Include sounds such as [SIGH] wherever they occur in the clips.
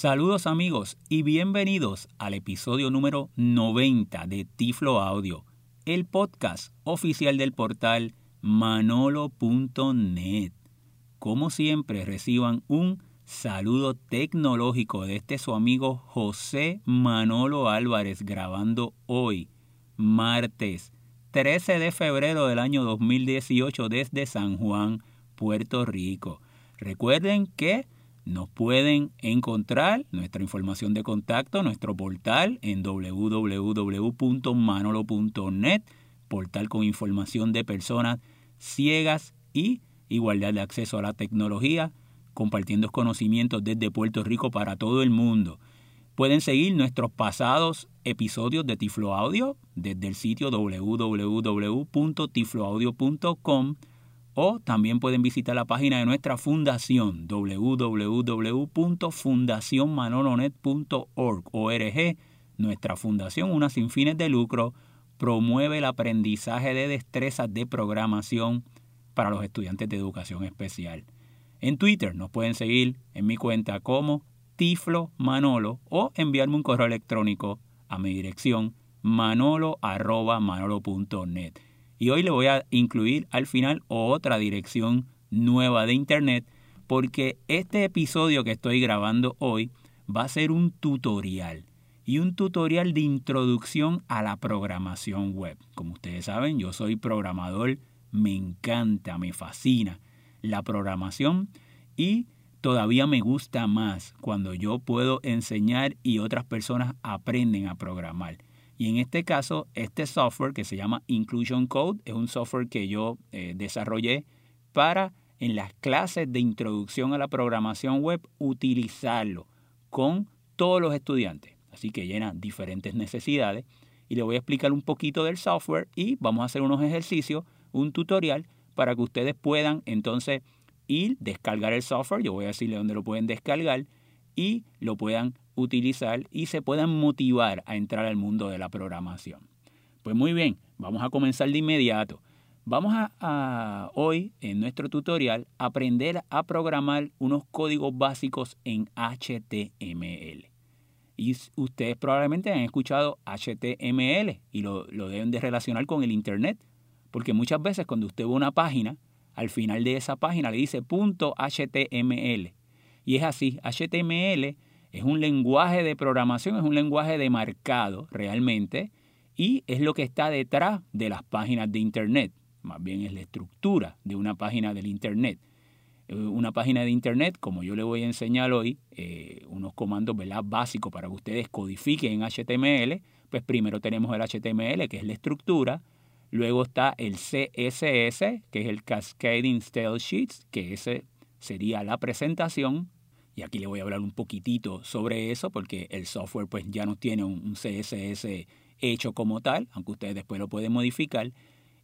Saludos amigos y bienvenidos al episodio número 90 de Tiflo Audio, el podcast oficial del portal manolo.net. Como siempre reciban un saludo tecnológico de este su amigo José Manolo Álvarez grabando hoy, martes 13 de febrero del año 2018 desde San Juan, Puerto Rico. Recuerden que nos pueden encontrar nuestra información de contacto, nuestro portal en www.manolo.net, portal con información de personas ciegas y igualdad de acceso a la tecnología, compartiendo conocimientos desde Puerto Rico para todo el mundo. Pueden seguir nuestros pasados episodios de Tiflo Audio desde el sitio www.tifloaudio.com o también pueden visitar la página de nuestra fundación www.fundacionmanolonet.org. Nuestra fundación, una sin fines de lucro, promueve el aprendizaje de destrezas de programación para los estudiantes de educación especial. En Twitter nos pueden seguir en mi cuenta como Tiflo Manolo o enviarme un correo electrónico a mi dirección manolo.manolo.net. Y hoy le voy a incluir al final otra dirección nueva de internet porque este episodio que estoy grabando hoy va a ser un tutorial y un tutorial de introducción a la programación web. Como ustedes saben, yo soy programador, me encanta, me fascina la programación y todavía me gusta más cuando yo puedo enseñar y otras personas aprenden a programar. Y en este caso, este software que se llama Inclusion Code es un software que yo eh, desarrollé para en las clases de introducción a la programación web utilizarlo con todos los estudiantes. Así que llena diferentes necesidades. Y le voy a explicar un poquito del software y vamos a hacer unos ejercicios, un tutorial para que ustedes puedan entonces ir, descargar el software. Yo voy a decirle dónde lo pueden descargar y lo puedan utilizar y se puedan motivar a entrar al mundo de la programación. Pues muy bien, vamos a comenzar de inmediato. Vamos a, hoy en nuestro tutorial aprender a programar unos códigos básicos en HTML. Y ustedes probablemente han escuchado HTML y lo, lo deben de relacionar con el Internet, porque muchas veces cuando usted ve una página, al final de esa página le dice punto .html. Y es así, HTML es un lenguaje de programación, es un lenguaje de marcado realmente y es lo que está detrás de las páginas de Internet. Más bien es la estructura de una página del Internet. Eh, una página de Internet, como yo le voy a enseñar hoy, eh, unos comandos básicos para que ustedes codifiquen en HTML, pues primero tenemos el HTML, que es la estructura, luego está el CSS, que es el Cascading Style Sheets, que ese sería la presentación, y aquí le voy a hablar un poquitito sobre eso porque el software pues ya no tiene un CSS hecho como tal, aunque ustedes después lo pueden modificar.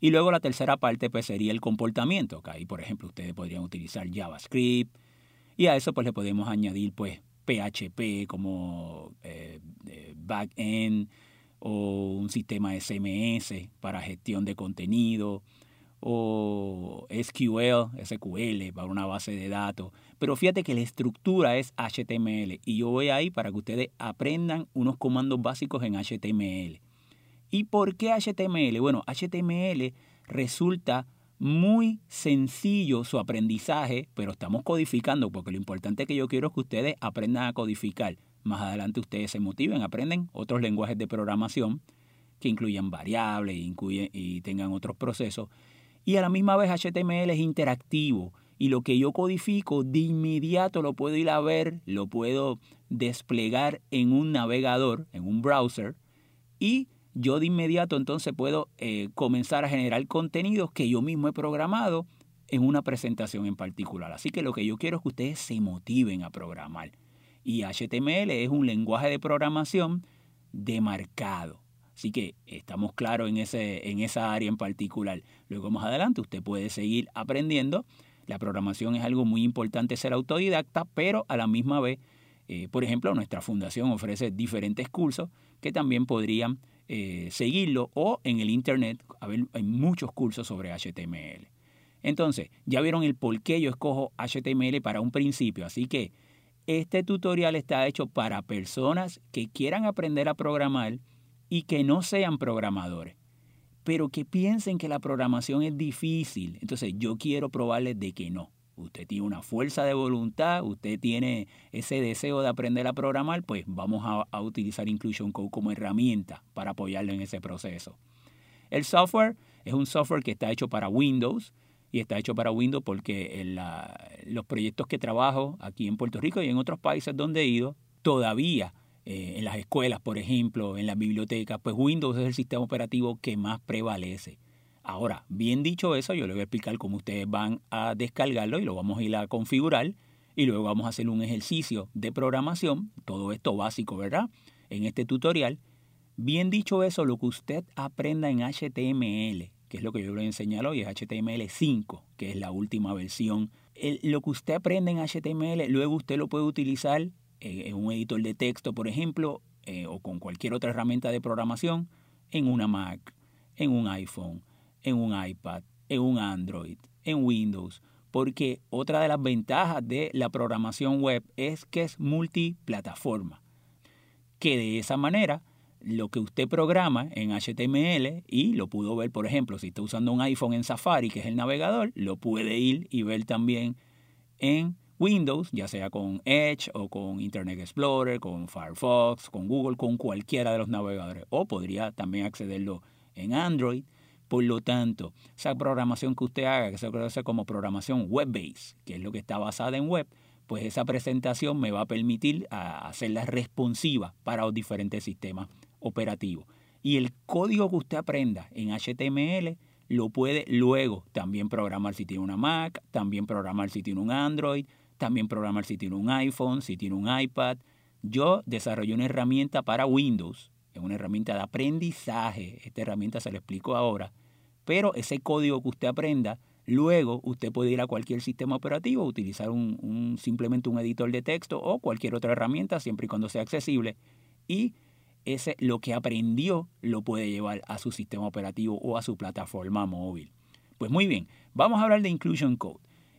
Y luego la tercera parte pues sería el comportamiento, que ahí por ejemplo ustedes podrían utilizar JavaScript y a eso pues le podemos añadir pues PHP como eh, backend o un sistema SMS para gestión de contenido o SQL, SQL para una base de datos. Pero fíjate que la estructura es HTML y yo voy ahí para que ustedes aprendan unos comandos básicos en HTML. ¿Y por qué HTML? Bueno, HTML resulta muy sencillo su aprendizaje, pero estamos codificando porque lo importante que yo quiero es que ustedes aprendan a codificar. Más adelante ustedes se motiven, aprenden otros lenguajes de programación que incluyan variables y tengan otros procesos y a la misma vez HTML es interactivo y lo que yo codifico de inmediato lo puedo ir a ver, lo puedo desplegar en un navegador, en un browser y yo de inmediato entonces puedo eh, comenzar a generar contenidos que yo mismo he programado en una presentación en particular. Así que lo que yo quiero es que ustedes se motiven a programar. Y HTML es un lenguaje de programación demarcado. Así que estamos claros en, ese, en esa área en particular. Luego más adelante usted puede seguir aprendiendo. La programación es algo muy importante ser autodidacta, pero a la misma vez, eh, por ejemplo, nuestra fundación ofrece diferentes cursos que también podrían eh, seguirlo o en el Internet hay muchos cursos sobre HTML. Entonces, ya vieron el por qué yo escojo HTML para un principio, así que Este tutorial está hecho para personas que quieran aprender a programar y que no sean programadores, pero que piensen que la programación es difícil. Entonces yo quiero probarles de que no. Usted tiene una fuerza de voluntad, usted tiene ese deseo de aprender a programar, pues vamos a, utilizar Inclusion Code como herramienta para apoyarlo en ese proceso. El software es un software que está hecho para Windows y está hecho para Windows porque los proyectos que trabajo aquí en Puerto Rico y en otros países donde he ido, todavía eh, en las escuelas, por ejemplo, en las bibliotecas, pues Windows es el sistema operativo que más prevalece. Ahora, bien dicho eso, yo les voy a explicar cómo ustedes van a descargarlo y lo vamos a ir a configurar y luego vamos a hacer un ejercicio de programación, todo esto básico, ¿verdad? En este tutorial. Bien dicho eso, lo que usted aprenda en HTML que es lo que yo le he enseñado hoy, es HTML5, que es la última versión. lo que usted aprende en HTML, luego usted lo puede utilizar eh, un editor de texto, por ejemplo, eh, o con cualquier otra herramienta de programación, en una Mac, en un iPhone, en un iPad, en un Android, en Windows. Porque otra de las ventajas de la programación web es que es multiplataforma. Que de esa manera lo que usted programa en HTML y lo pudo ver, por ejemplo, si está usando un iPhone en Safari, que es el navegador, lo puede ir y ver también en Windows, ya sea con Edge o con Internet Explorer, con Firefox, con Google, con cualquiera de los navegadores. O podría también accederlo en Android. Por lo tanto, esa programación que usted haga, que se conoce como programación web-based, que es lo que está basada en web, pues esa presentación me va a permitir hacerla responsiva para los diferentes sistemas operativos. Y el código que usted aprenda en HTML lo puede luego también programar si tiene una Mac, también programar si tiene un Android, también programar si tiene un iPhone, si tiene un iPad. Yo desarrollé una herramienta para Windows, es una herramienta de aprendizaje, esta herramienta se lo explico ahora, pero ese código que usted aprenda Luego usted puede ir a cualquier sistema operativo, utilizar un, simplemente un editor de texto o cualquier otra herramienta, siempre y cuando sea accesible. Y ese, lo que aprendió lo puede llevar a su sistema operativo o a su plataforma móvil. Pues muy bien, vamos a hablar de Inclusion Code.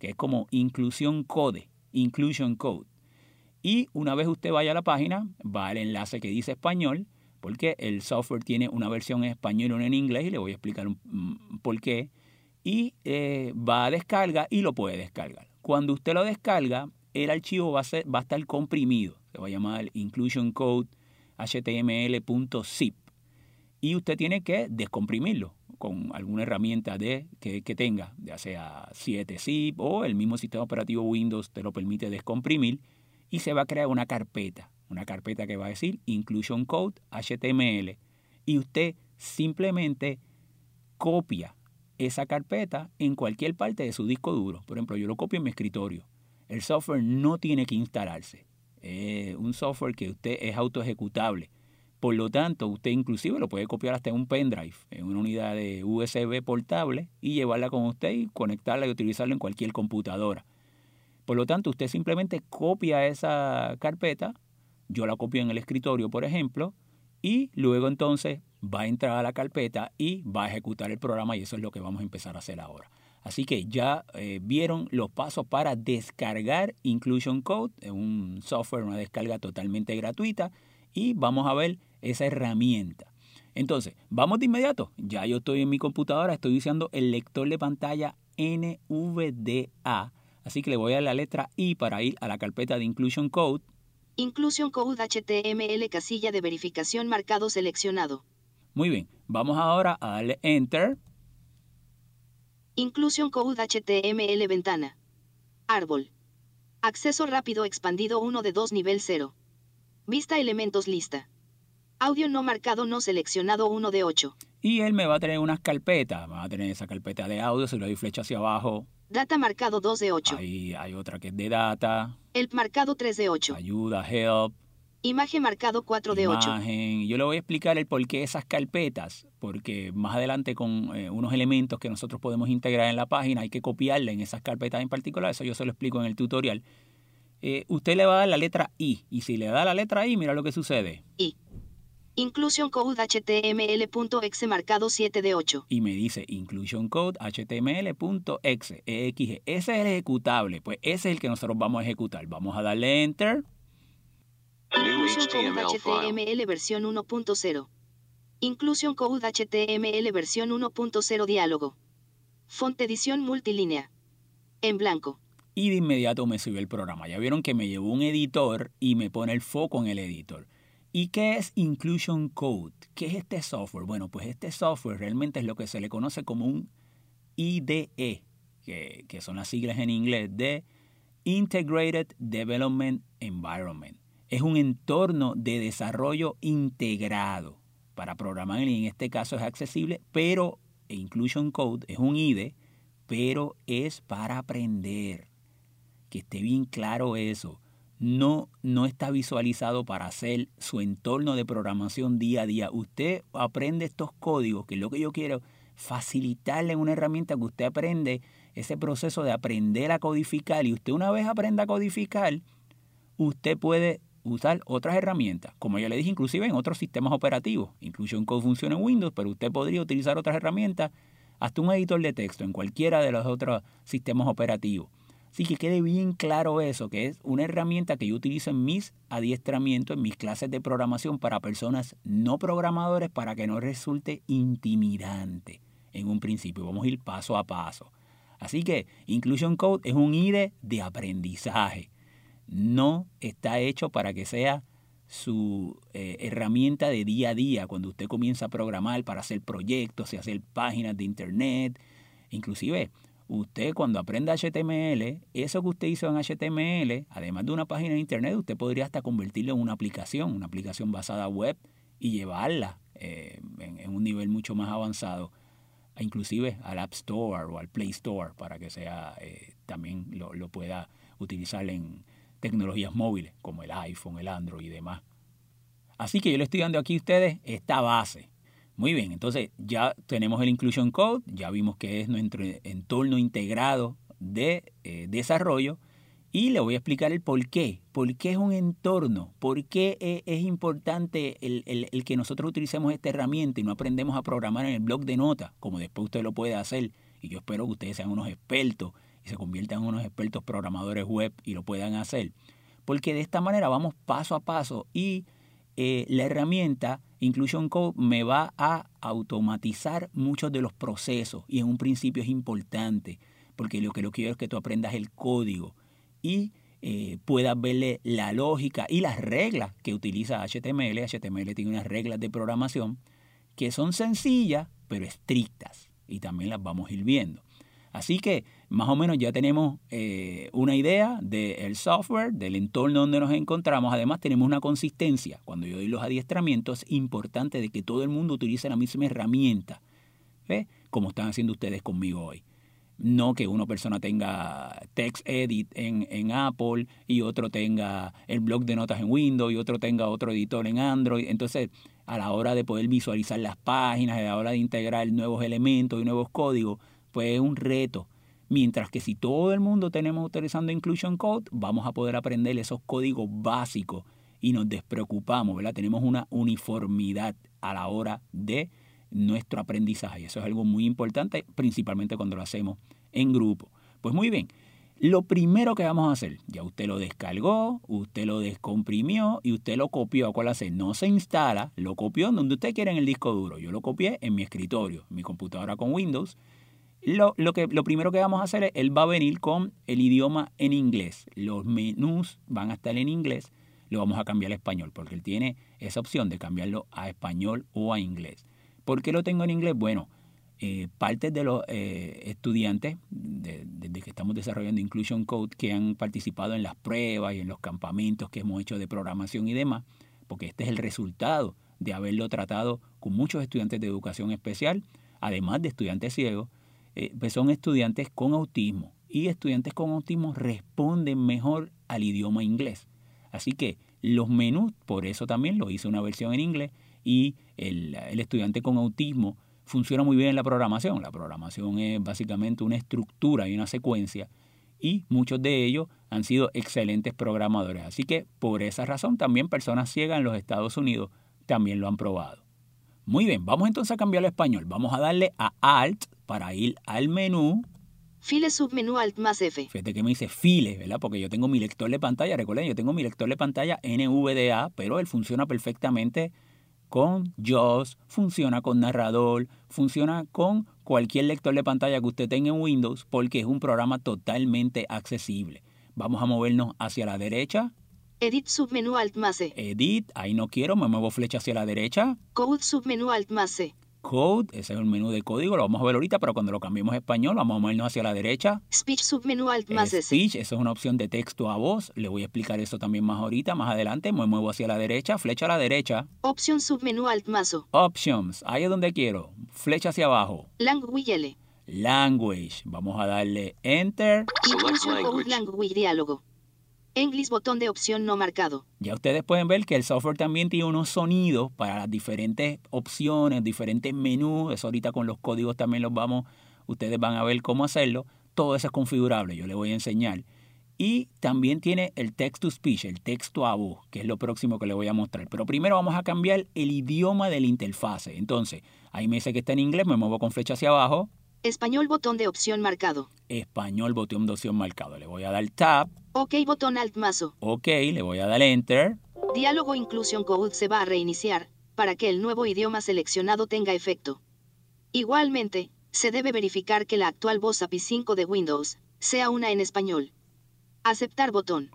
que es como inclusión code, inclusion code. Y una vez usted vaya a la página, va al enlace que dice español, porque el software tiene una versión en español y una en inglés, y le voy a explicar por qué y eh, va a descarga y lo puede descargar. Cuando usted lo descarga, el archivo va a, ser, va a estar comprimido. Se va a llamar inclusion code html.zip. Y usted tiene que descomprimirlo con alguna herramienta de, que, que tenga, ya sea 7zip o el mismo sistema operativo Windows te lo permite descomprimir y se va a crear una carpeta, una carpeta que va a decir inclusion code HTML y usted simplemente copia esa carpeta en cualquier parte de su disco duro. Por ejemplo, yo lo copio en mi escritorio. El software no tiene que instalarse. Es un software que usted es auto ejecutable. Por lo tanto, usted inclusive lo puede copiar hasta un pendrive, en una unidad de USB portable y llevarla con usted y conectarla y utilizarla en cualquier computadora. Por lo tanto, usted simplemente copia esa carpeta, yo la copio en el escritorio, por ejemplo, y luego entonces va a entrar a la carpeta y va a ejecutar el programa y eso es lo que vamos a empezar a hacer ahora. Así que ya eh, vieron los pasos para descargar Inclusion Code, un software, una descarga totalmente gratuita y vamos a ver esa herramienta. Entonces, vamos de inmediato. Ya yo estoy en mi computadora, estoy usando el lector de pantalla NVDA. Así que le voy a la letra I para ir a la carpeta de Inclusion Code. Inclusion Code HTML casilla de verificación marcado seleccionado. Muy bien, vamos ahora a darle Enter. Inclusion Code HTML ventana. Árbol. Acceso rápido expandido 1 de 2 nivel 0. Vista elementos lista. Audio no marcado no seleccionado 1 de 8. Y él me va a tener unas carpetas. Me va a tener esa carpeta de audio, si le doy flecha hacia abajo. Data marcado 2 de 8. Ahí hay otra que es de data. Help marcado 3 de 8. Ayuda, help. Imagen marcado 4 de 8. Imagen. Yo le voy a explicar el por qué esas carpetas, porque más adelante con eh, unos elementos que nosotros podemos integrar en la página hay que copiarla en esas carpetas en particular. Eso yo se lo explico en el tutorial. Eh, usted le va a dar la letra I. Y si le da la letra I, mira lo que sucede. I. Inclusion Code HTML.exe marcado 7 de 8. Y me dice Inclusion Code HTML.exe. Ese es el ejecutable. Pues ese es el que nosotros vamos a ejecutar. Vamos a darle Enter. Inclusion Code HTML versión 1.0. Inclusion Code HTML versión 1.0 diálogo. Font edición multilínea. En blanco. Y de inmediato me sube el programa. Ya vieron que me llevó un editor y me pone el foco en el editor. ¿Y qué es Inclusion Code? ¿Qué es este software? Bueno, pues este software realmente es lo que se le conoce como un IDE, que, son las siglas en inglés de Integrated Development Environment. Es un entorno de desarrollo integrado para programar y en este caso es accesible, pero Inclusion Code es un IDE, pero es para aprender. Que esté bien claro eso no, no está visualizado para hacer su entorno de programación día a día. Usted aprende estos códigos, que es lo que yo quiero, facilitarle una herramienta que usted aprende ese proceso de aprender a codificar. Y usted una vez aprenda a codificar, usted puede usar otras herramientas, como ya le dije, inclusive en otros sistemas operativos. Inclusion Code funciona en Windows, pero usted podría utilizar otras herramientas, hasta un editor de texto en cualquiera de los otros sistemas operativos. Así que quede bien claro eso, que es una herramienta que yo utilizo en mis adiestramientos, en mis clases de programación para personas no programadores para que no resulte intimidante en un principio. Vamos a ir paso a paso. Así que Inclusion Code es un IDE de aprendizaje. No está hecho para que sea su eh, herramienta de día a día cuando usted comienza a programar para hacer proyectos y hacer páginas de internet. Inclusive usted cuando aprenda HTML, eso que usted hizo en HTML, además de una página de internet, usted podría hasta convertirlo en una aplicación, una aplicación basada web y llevarla eh, en, un nivel mucho más avanzado, inclusive al App Store o al Play Store, para que sea eh, también lo, lo pueda utilizar en tecnologías móviles como el iPhone, el Android y demás. Así que yo le estoy dando aquí a ustedes esta base muy bien, entonces ya tenemos el Inclusion Code, ya vimos que es nuestro entorno integrado de eh, desarrollo y le voy a explicar el por qué. ¿Por qué es un entorno? ¿Por qué e, es, importante el, el, que nosotros utilicemos esta herramienta y no aprendemos a programar en el blog de notas, como después usted lo puede hacer? Y yo espero que ustedes sean unos expertos y se conviertan en unos expertos programadores web y lo puedan hacer. Porque de esta manera vamos paso a paso y eh, la herramienta Inclusion Code me va a automatizar muchos de los procesos y en un principio es importante porque lo que lo quiero es que tú aprendas el código y eh, puedas verle la lógica y las reglas que utiliza HTML. HTML tiene unas reglas de programación que son sencillas pero estrictas y también las vamos a ir viendo. Así que más o menos ya tenemos eh, una idea del software, del entorno donde nos encontramos. Además tenemos una consistencia. Cuando yo doy los adiestramientos, es importante de que todo el mundo utilice la misma herramienta, ¿ve? como están haciendo ustedes conmigo hoy. No que una persona tenga TextEdit en, en Apple y otro tenga el blog de notas en Windows y otro tenga otro editor en Android. Entonces, a la hora de poder visualizar las páginas, a la hora de integrar nuevos elementos y nuevos códigos, es un reto. Mientras que si todo el mundo tenemos utilizando Inclusion Code, vamos a poder aprender esos códigos básicos y nos despreocupamos, ¿verdad? Tenemos una uniformidad a la hora de nuestro aprendizaje. Eso es algo muy importante, principalmente cuando lo hacemos en grupo. Pues muy bien, lo primero que vamos a hacer, ya usted lo descargó, usted lo descomprimió y usted lo copió. ¿Cuál hace? No se instala, lo copió donde usted quiera en el disco duro. Yo lo copié en mi escritorio, mi computadora con Windows lo, que, lo primero que vamos a hacer es, él va a venir con el idioma en inglés. Los menús van a estar en inglés, lo vamos a cambiar a español, porque él tiene esa opción de cambiarlo a español o a inglés. ¿Por qué lo tengo en inglés? Bueno, eh, parte de los eh, estudiantes, desde que estamos desarrollando Inclusion Code, que han participado en las pruebas y en los campamentos que hemos hecho de programación y demás, porque este es el resultado de haberlo tratado con muchos estudiantes de educación especial, además de estudiantes ciegos, eh, pues son estudiantes con autismo y estudiantes con autismo responden mejor al idioma inglés. Así que los menús, por eso también lo hice una versión en inglés y el, el estudiante con autismo funciona muy bien en la programación. La programación es básicamente una estructura y una secuencia y muchos de ellos han sido excelentes programadores. Así que por esa razón también personas ciegas en los Estados Unidos también lo han probado. Muy bien, vamos entonces a cambiar al español. Vamos a darle a Alt para ir al menú. File submenú Alt más F. Fíjate que me dice file, ¿verdad? Porque yo tengo mi lector de pantalla. Recuerden, yo tengo mi lector de pantalla NVDA, pero él funciona perfectamente con JAWS, funciona con narrador, funciona con cualquier lector de pantalla que usted tenga en Windows porque es un programa totalmente accesible. Vamos a movernos hacia la derecha. Edit submenú Alt más C. Edit, ahí no quiero, me muevo flecha hacia la derecha. Code submenú Alt más C. Code, ese es el menú de código, lo vamos a ver ahorita, pero cuando lo cambiemos a español, vamos a movernos hacia la derecha. Speech submenú Alt más S. Speech, eso es una opción de texto a voz. Le voy a explicar eso también más ahorita, más adelante. Me muevo hacia la derecha, flecha a la derecha. Opción submenú Alt más O. Options, ahí es donde quiero. Flecha hacia abajo. Language L. Language, vamos a darle Enter. Inclusion Code Language Diálogo. English botón de opción no marcado. Ya ustedes pueden ver que el software también tiene unos sonidos para las diferentes opciones, diferentes menús. Eso ahorita con los códigos también los vamos, ustedes van a ver cómo hacerlo. Todo eso es configurable, yo les voy a enseñar. Y también tiene el text to speech, el texto a voz, que es lo próximo que les voy a mostrar. Pero primero vamos a cambiar el idioma de la interfase. Entonces, ahí me dice que está en inglés, me muevo con flecha hacia abajo. Español botón de opción marcado. Español, botón de opción marcado. Le voy a dar tab. OK botón Alt más O. Ok, le voy a dar Enter. Diálogo Inclusion Code se va a reiniciar para que el nuevo idioma seleccionado tenga efecto. Igualmente, se debe verificar que la actual voz API 5 de Windows sea una en español. Aceptar botón.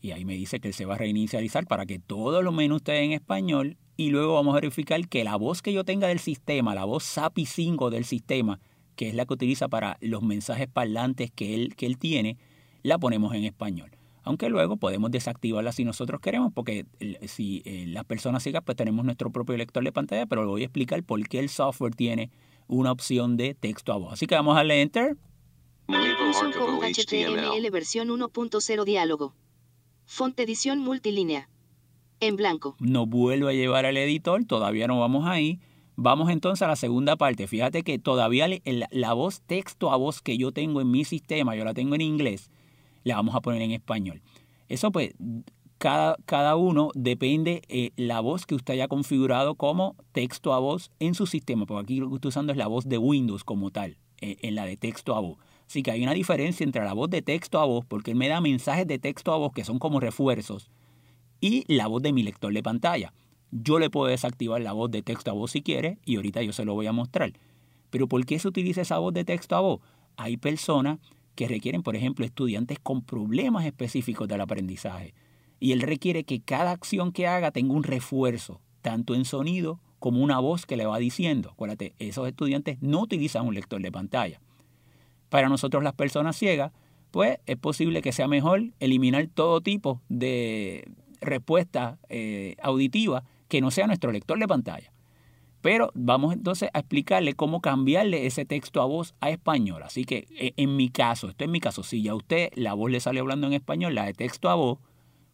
Y ahí me dice que se va a reinicializar para que todos los menús estén en español. Y luego vamos a verificar que la voz que yo tenga del sistema, la voz SAPI 5 del sistema, que es la que utiliza para los mensajes parlantes que él, que él tiene, la ponemos en español. Aunque luego podemos desactivarla si nosotros queremos, porque si eh, las personas sigan, pues tenemos nuestro propio lector de pantalla, pero le voy a explicar por qué el software tiene una opción de texto a voz. Así que vamos a darle Enter. HTML versión 1.0 diálogo. Font edición multilínea. En blanco. Nos vuelve a llevar al editor, todavía no vamos ahí. Vamos entonces a la segunda parte. Fíjate que todavía la, voz texto a voz que yo tengo en mi sistema, yo la tengo en inglés, la vamos a poner en español. Eso pues, cada, cada uno depende eh, la voz que usted haya configurado como texto a voz en su sistema, porque aquí lo que estoy usando es la voz de Windows como tal, eh, en la de texto a voz. Así que hay una diferencia entre la voz de texto a voz, porque él me da mensajes de texto a voz que son como refuerzos, y la voz de mi lector de pantalla. Yo le puedo desactivar la voz de texto a voz si quiere, y ahorita yo se lo voy a mostrar. Pero ¿por qué se utiliza esa voz de texto a voz? Hay personas que requieren, por ejemplo, estudiantes con problemas específicos del aprendizaje. Y él requiere que cada acción que haga tenga un refuerzo, tanto en sonido como una voz que le va diciendo. Acuérdate, esos estudiantes no utilizan un lector de pantalla. Para nosotros las personas ciegas, pues es posible que sea mejor eliminar todo tipo de respuesta eh, auditiva que no sea nuestro lector de pantalla. Pero vamos entonces a explicarle cómo cambiarle ese texto a voz a español. Así que e, en mi caso, esto es mi caso, si ya a usted la voz le sale hablando en español, la de texto a voz,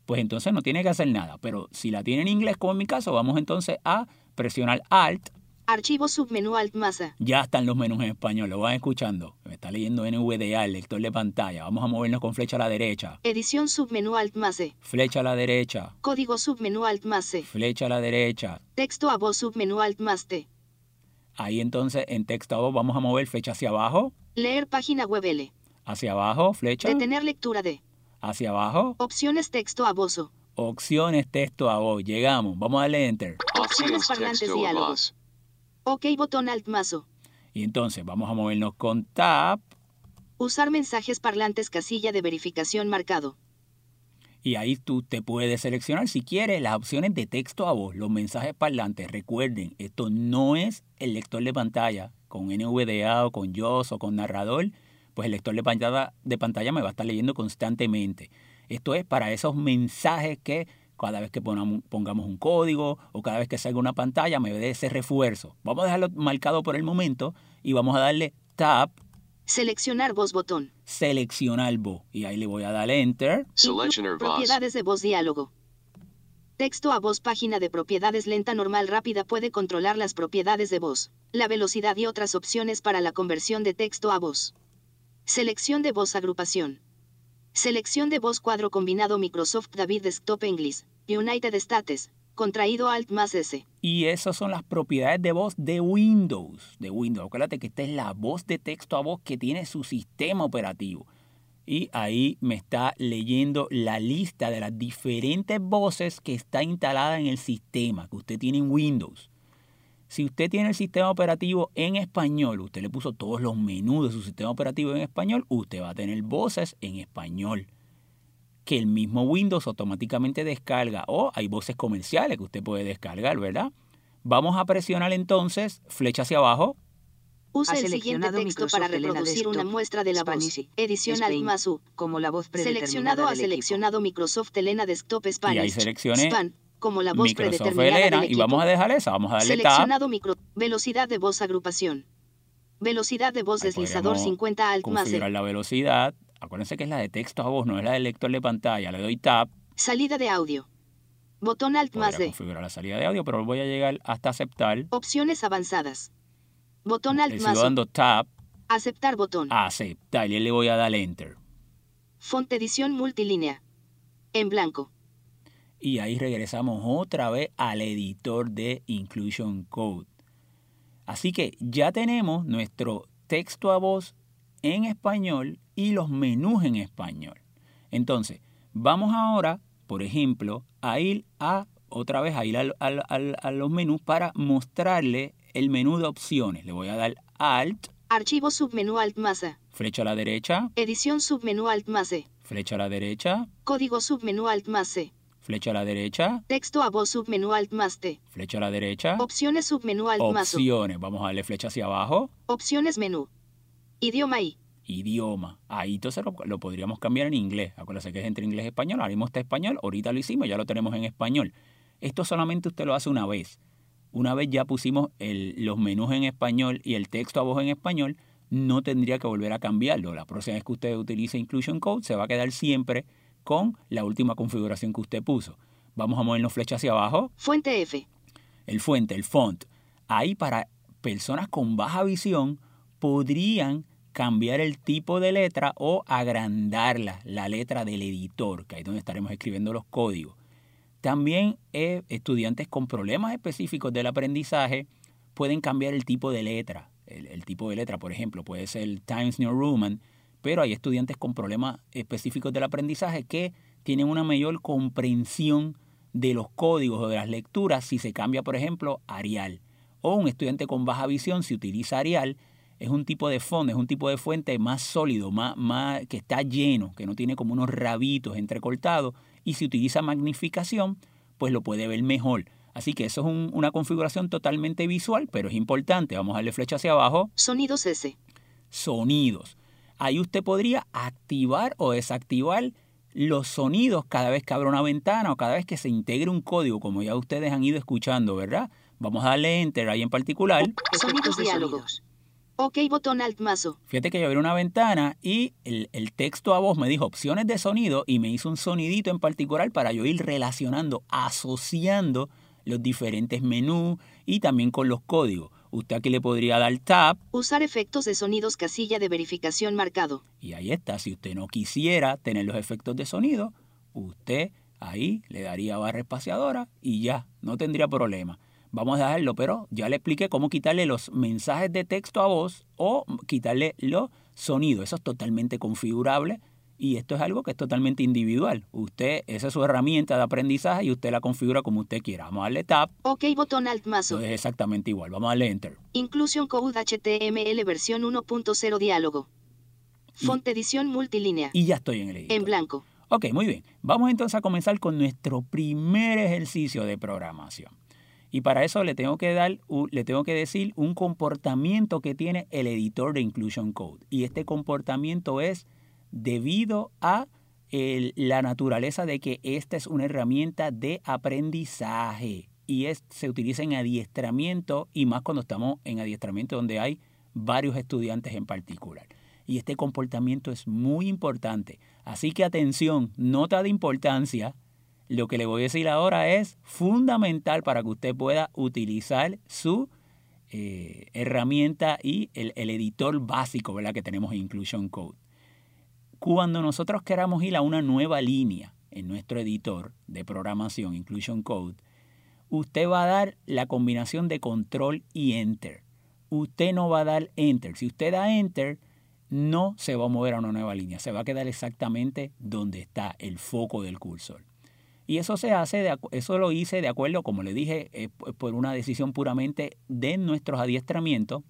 pues entonces no tiene que hacer nada. Pero si la tiene en inglés, como en mi caso, vamos entonces a presionar Alt. Archivo submenú Alt más A. Ya están los menús en español, lo van escuchando. Me está leyendo NVDA, el lector de pantalla. Vamos a movernos con flecha a la derecha. Edición submenú Alt más E. Flecha a la derecha. Código submenú Alt más C. Flecha a la derecha. Texto a voz submenú Alt más T. Ahí entonces en texto a voz vamos a mover flecha hacia abajo. Leer página web L. Hacia abajo, flecha. Detener lectura de. Hacia abajo. Opciones texto a voz. Opciones texto a voz. Llegamos. Vamos a darle enter. Opciones parlantes diálogos. OK botón Alt más O. Y entonces vamos a movernos con tab. Usar mensajes parlantes casilla de verificación marcado. Y ahí tú te puedes seleccionar si quieres las opciones de texto a voz, los mensajes parlantes. Recuerden, esto no es el lector de pantalla con NVDA o con JOS o con narrador, pues el lector de pantalla, de pantalla me va a estar leyendo constantemente. Esto es para esos mensajes que cada vez que pongamos un código o cada vez que salga una pantalla me dé ese refuerzo. Vamos a dejarlo marcado por el momento y vamos a darle Tab. Seleccionar voz botón. Seleccionar voz. Y ahí le voy a dar Enter. Propiedades de voz diálogo. Texto a voz página de propiedades lenta normal rápida puede controlar las propiedades de voz, la velocidad y otras opciones para la conversión de texto a voz. Selección de voz agrupación. Selección de voz cuadro combinado Microsoft David Desktop English, United States, contraído Alt más S. Y esas son las propiedades de voz de Windows. De Windows. Acuérdate que esta es la voz de texto a voz que tiene su sistema operativo. Y ahí me está leyendo la lista de las diferentes voces que está instalada en el sistema que usted tiene en Windows. Si usted tiene el sistema operativo en español, usted le puso todos los menús de su sistema operativo en español, usted va a tener voces en español que el mismo Windows automáticamente descarga o hay voces comerciales que usted puede descargar, ¿verdad? Vamos a presionar entonces flecha hacia abajo. Use el siguiente texto para reproducir una muestra de la voz. Edición Alt más U. Como la voz Seleccionado a seleccionado Microsoft Elena Desktop Spanish. Y ahí seleccione como la voz Microsoft predeterminada del y vamos a dejar esa, vamos a darle Seleccionado micro, velocidad de voz agrupación. Velocidad de voz deslizador 50 alt más. Configurar la velocidad. Acuérdense que es la de texto a voz, no es la del lector de pantalla. Le doy tab. Salida de audio. Botón alt más D. configurar la salida de audio, pero voy a llegar hasta aceptar. Opciones avanzadas. Botón alt le más. Sigo dando tab. Aceptar botón. Aceptar y le voy a dar enter. Font edición multilínea. En blanco y ahí regresamos otra vez al editor de Inclusion Code. Así que ya tenemos nuestro texto a voz en español y los menús en español. Entonces, vamos ahora, por ejemplo, a ir a otra vez a ir a, los menús para mostrarle el menú de opciones. Le voy a dar Alt. Archivo submenú Alt más Flecha a la derecha. Edición submenú Alt más Flecha a la derecha. Código submenú Alt más Flecha a la derecha. Texto a voz submenú Alt más T. Flecha a la derecha. Opciones submenú Alt más Opciones. Vamos a darle flecha hacia abajo. Opciones menú. Idioma I. Idioma. Ahí entonces lo, podríamos cambiar en inglés. Acuérdense que es entre inglés y español. Ahora mismo está español. Ahorita lo hicimos, ya lo tenemos en español. Esto solamente usted lo hace una vez. Una vez ya pusimos los menús en español y el texto a voz en español, no tendría que volver a cambiarlo. La próxima vez que usted utilice Inclusion Code se va a quedar siempre con la última configuración que usted puso. Vamos a movernos flecha hacia abajo. Fuente F. El fuente, el font. Ahí para personas con baja visión podrían cambiar el tipo de letra o agrandarla, la letra del editor, que ahí es donde estaremos escribiendo los códigos. También eh, estudiantes con problemas específicos del aprendizaje pueden cambiar el tipo de letra. El, el, tipo de letra, por ejemplo, puede ser Times New Roman pero hay estudiantes con problemas específicos del aprendizaje que tienen una mayor comprensión de los códigos o de las lecturas si se cambia, por ejemplo, Arial. O un estudiante con baja visión, si utiliza Arial, es un tipo de fondo, es un tipo de fuente más sólido, más, más, que está lleno, que no tiene como unos rabitos entrecortados. Y si utiliza magnificación, pues lo puede ver mejor. Así que eso es una configuración totalmente visual, pero es importante. Vamos a darle flecha hacia abajo. Sonidos S. Sonidos. Ahí usted podría activar o desactivar los sonidos cada vez que abra una ventana o cada vez que se integre un código, como ya ustedes han ido escuchando, ¿verdad? Vamos a darle enter ahí en particular. Sonidos diálogos. Ok, botón alt mazo. Fíjate que yo abrí una ventana y el, el, texto a voz me dijo opciones de sonido y me hizo un sonidito en particular para yo ir relacionando, asociando los diferentes menús y también con los códigos. Usted aquí le podría dar tab. Usar efectos de sonidos casilla de verificación marcado. Y ahí está. Si usted no quisiera tener los efectos de sonido, usted ahí le daría barra espaciadora y ya, no tendría problema. Vamos a dejarlo, pero ya le expliqué cómo quitarle los mensajes de texto a voz o quitarle los sonidos. Eso es totalmente configurable y esto es algo que es totalmente individual. Usted, esa es su herramienta de aprendizaje y usted la configura como usted quiera. Vamos a darle Tab. Ok, botón Alt más Es exactamente igual. Vamos a darle Enter. Inclusion Code HTML versión 1.0 diálogo. Font edición multilínea. Y ya estoy en el editor. En blanco. Ok, muy bien. Vamos entonces a comenzar con nuestro primer ejercicio de programación. Y para eso le tengo que dar, le tengo que decir un comportamiento que tiene el editor de Inclusion Code. Y este comportamiento es debido a la naturaleza de que esta es una herramienta de aprendizaje y se utiliza en adiestramiento y más cuando estamos en adiestramiento donde hay varios estudiantes en particular. Y este comportamiento es muy importante. Así que atención, nota de importancia. Lo que le voy a decir ahora es fundamental para que usted pueda utilizar su eh, herramienta y el, el, editor básico ¿verdad? que tenemos en Inclusion Code. Cuando nosotros queramos ir a una nueva línea en nuestro editor de programación, Inclusion Code, usted va a dar la combinación de control y enter. Usted no va a dar enter. Si usted da enter, no se va a mover a una nueva línea, se va a quedar exactamente donde está el foco del cursor. Y eso se hace, de, eso lo hice de acuerdo, como le dije, eh, por una decisión puramente de nuestros adiestramientos,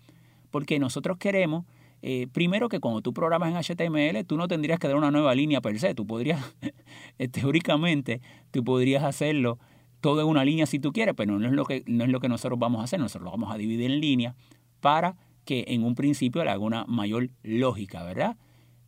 porque nosotros queremos, eh, primero que cuando tú programas en HTML, tú no tendrías que dar una nueva línea per se, tú podrías, [LAUGHS] eh, teóricamente, tú podrías hacerlo todo en una línea si tú quieres, pero no es lo que, no es lo que nosotros vamos a hacer, nosotros lo vamos a dividir en líneas para que en un principio le haga una mayor lógica, ¿verdad?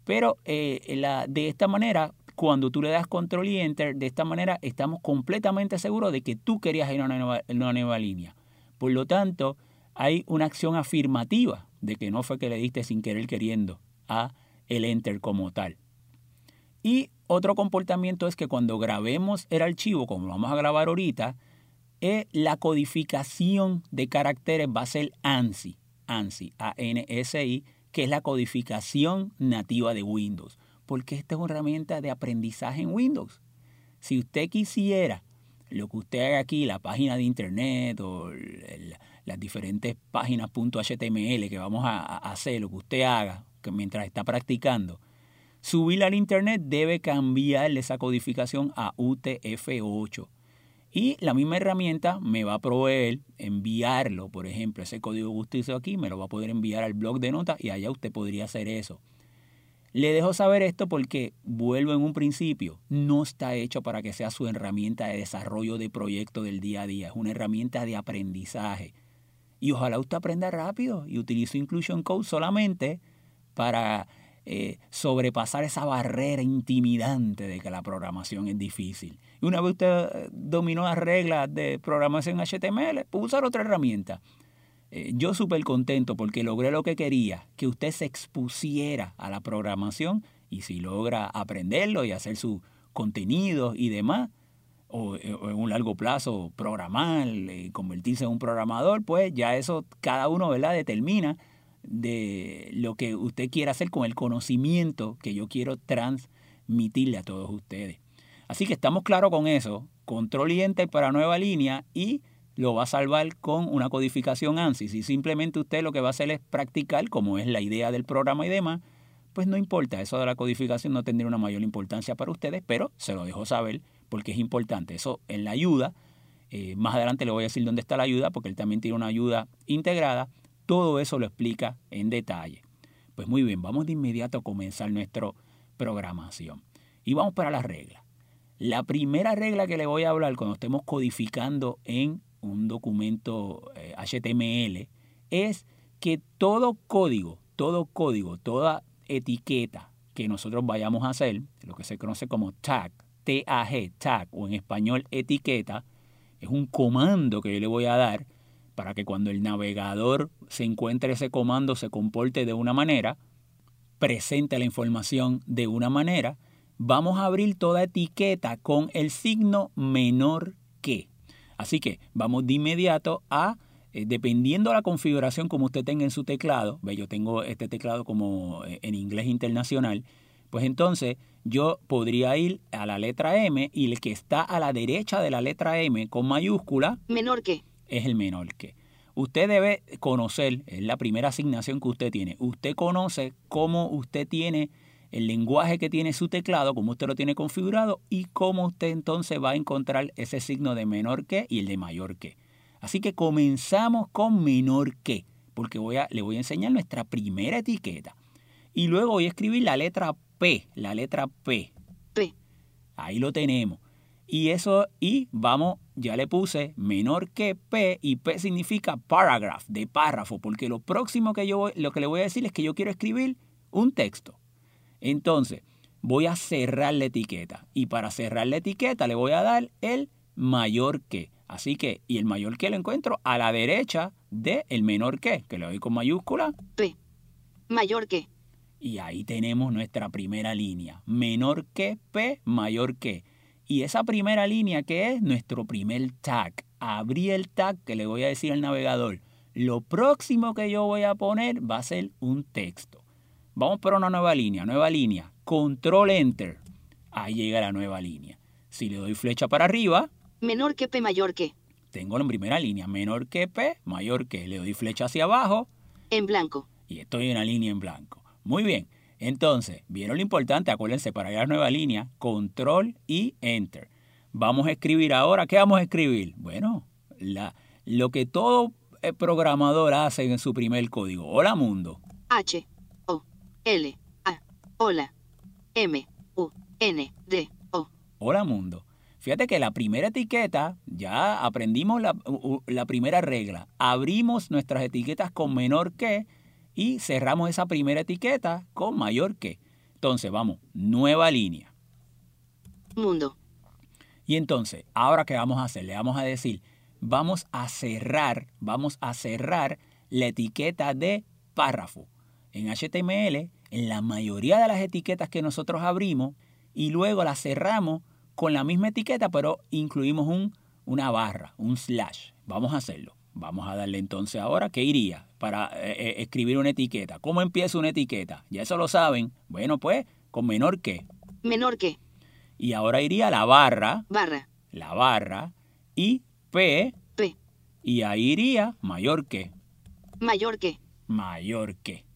Pero la, de esta manera cuando tú le das control y enter, de esta manera estamos completamente seguros de que tú querías ir a una nueva, una nueva línea. Por lo tanto, hay una acción afirmativa de que no fue que le diste sin querer queriendo a el enter como tal. Y otro comportamiento es que cuando grabemos el archivo, como lo vamos a grabar ahorita, eh, la codificación de caracteres va a ser ANSI, ANSI, A-N-S-I, que es la codificación nativa de Windows porque esta es una herramienta de aprendizaje en Windows. Si usted quisiera lo que usted haga aquí, la página de internet o las diferentes páginas .html que vamos a, hacer, lo que usted haga que mientras está practicando, subirla al internet debe cambiarle esa codificación a UTF-8. Y la misma herramienta me va a proveer enviarlo, por ejemplo, ese código que usted hizo aquí, me lo va a poder enviar al blog de notas y allá usted podría hacer eso. Le dejo saber esto porque, vuelvo en un principio, no está hecho para que sea su herramienta de desarrollo de proyecto del día a día, es una herramienta de aprendizaje. Y ojalá usted aprenda rápido y utilice Inclusion Code solamente para eh, sobrepasar esa barrera intimidante de que la programación es difícil. Y una vez usted eh, dominó las reglas de programación HTML, puede usar otra herramienta. Eh, yo súper contento porque logré lo que quería, que usted se expusiera a la programación y si logra aprenderlo y hacer su contenido y demás, o, eh, en un largo plazo programar, y convertirse en un programador, pues ya eso cada uno ¿verdad? determina de lo que usted quiera hacer con el conocimiento que yo quiero transmitirle a todos ustedes. Así que estamos claros con eso, control y enter para nueva línea y lo va a salvar con una codificación ANSI. Si simplemente usted lo que va a hacer es practicar, como es la idea del programa y demás, pues no importa, eso de la codificación no tendría una mayor importancia para ustedes, pero se lo dejo saber porque es importante. Eso en la ayuda, eh, más adelante le voy a decir dónde está la ayuda, porque él también tiene una ayuda integrada, todo eso lo explica en detalle. Pues muy bien, vamos de inmediato a comenzar nuestra programación. Y vamos para las reglas. La primera regla que le voy a hablar cuando estemos codificando en un documento HTML, eh, es que todo código, todo código, toda etiqueta que nosotros vayamos a hacer, lo que se conoce como tag, T-A-G, tag, o en español etiqueta, es un comando que yo le voy a dar para que cuando el navegador se encuentre ese comando se comporte de una manera, presente la información de una manera, vamos a abrir toda etiqueta con el signo menor que. Así que vamos de inmediato a, eh, dependiendo de la configuración como usted tenga en su teclado, ve, yo tengo este teclado como eh, en inglés internacional, pues entonces yo podría ir a la letra M y el que está a la derecha de la letra M con mayúscula. Menor que. Es el menor que. Usted debe conocer, es la primera asignación que usted tiene. Usted conoce cómo usted tiene el lenguaje que tiene su teclado, cómo usted lo tiene configurado y cómo usted entonces va a encontrar ese signo de menor que y el de mayor que. Así que comenzamos con menor que, porque voy a, le voy a enseñar nuestra primera etiqueta. Y luego voy a escribir la letra P, la letra P. P. Ahí lo tenemos. Y eso, y vamos, ya le puse menor que P, y P significa paragraph, de párrafo, porque lo próximo que yo lo que le voy a decir es que yo quiero escribir un texto. Entonces, voy a cerrar la etiqueta. Y para cerrar la etiqueta le voy a dar el mayor que. Así que, y el mayor que lo encuentro a la derecha de el menor que, que le doy con mayúscula. P. Mayor que. Y ahí tenemos nuestra primera línea. Menor que P, mayor que. Y esa primera línea que es nuestro primer tag. Abrí el tag que le voy a decir al navegador. Lo próximo que yo voy a poner va a ser un texto. Vamos por una nueva línea, nueva línea. Control Enter. Ahí llega la nueva línea. Si le doy flecha para arriba. Menor que P mayor que. Tengo la primera línea. Menor que P, mayor que. Le doy flecha hacia abajo. En blanco. Y estoy en la línea en blanco. Muy bien. Entonces, ¿vieron lo importante? Acuérdense, para ir a la nueva línea, control y enter. Vamos a escribir ahora. ¿Qué vamos a escribir? Bueno, la, lo que todo programador hace en su primer código. Hola mundo. H, L, A, hola, M, U, N, D, O. Hola mundo. Fíjate que la primera etiqueta, ya aprendimos la, la primera regla. Abrimos nuestras etiquetas con menor que y cerramos esa primera etiqueta con mayor que. Entonces, vamos, nueva línea. Mundo. Y entonces, ahora qué vamos a hacer? Le vamos a decir, vamos a cerrar, vamos a cerrar la etiqueta de párrafo. En HTML, en la mayoría de las etiquetas que nosotros abrimos y luego las cerramos con la misma etiqueta, pero incluimos un, una barra, un slash. Vamos a hacerlo. Vamos a darle entonces ahora, ¿qué iría para eh, eh, escribir una etiqueta? ¿Cómo empieza una etiqueta? Ya eso lo saben. Bueno, pues con menor que. Menor que. Y ahora iría la barra. Barra. La barra. Y P. P. Y ahí iría mayor que. Mayor que. Mayor que.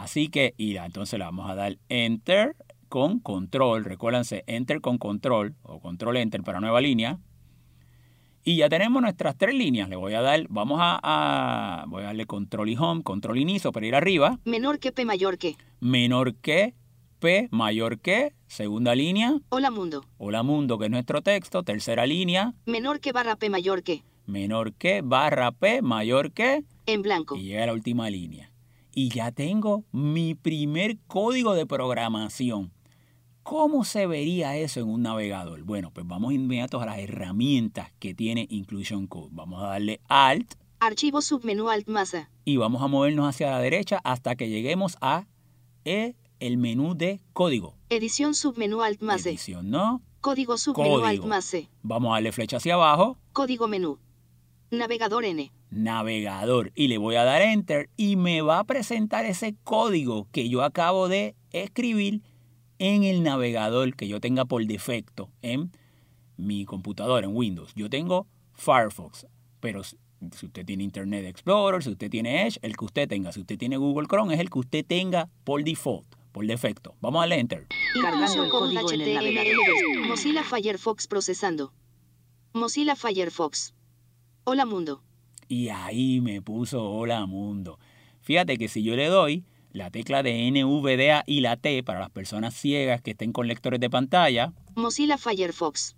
Así que, irá, entonces le vamos a dar Enter con control. Recuérdense, Enter con control o control Enter para nueva línea. Y ya tenemos nuestras tres líneas. Le voy a dar, vamos a, a, voy a darle control y home, control inicio para ir arriba. Menor que P mayor que. Menor que P mayor que. Segunda línea. Hola mundo. Hola mundo, que es nuestro texto. Tercera línea. Menor que barra P mayor que. Menor que barra P mayor que. En blanco. Y llega la última línea. Y ya tengo mi primer código de programación. ¿Cómo se vería eso en un navegador? Bueno, pues vamos inmediatos a las herramientas que tiene Inclusion Code. Vamos a darle Alt. Archivo submenú Alt masa. Y vamos a movernos hacia la derecha hasta que lleguemos a e, el menú de código. Edición submenú Alt más C. Edición, ¿no? Código submenú Código. Alt más C. Vamos a darle flecha hacia abajo. Código menú. Navegador N. Navegador. Y le voy a dar Enter y me va a presentar ese código que yo acabo de escribir en el navegador que yo tenga por defecto en mi computadora, en Windows. Yo tengo Firefox, pero si usted tiene Internet Explorer, si usted tiene Edge, el que usted tenga. Si usted tiene Google Chrome, es el que usted tenga por default, por defecto. Vamos a darle Enter. Cargando el código en el navegador. Mozilla Firefox procesando. Mozilla Firefox. Hola mundo. Y ahí me puso hola mundo. Fíjate que si yo le doy la tecla de NVDA y la T para las personas ciegas que estén con lectores de pantalla, Mozilla Firefox.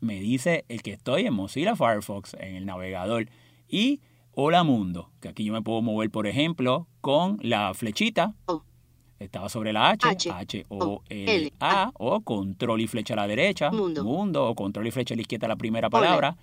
me dice el que estoy en Mozilla Firefox, en el navegador. Y hola mundo, que aquí yo me puedo mover, por ejemplo, con la flechita. O. Estaba sobre la H, H, H, O, L, L, A, o control y flecha a la derecha, Mundo. o control y flecha a la izquierda la primera Hola. palabra,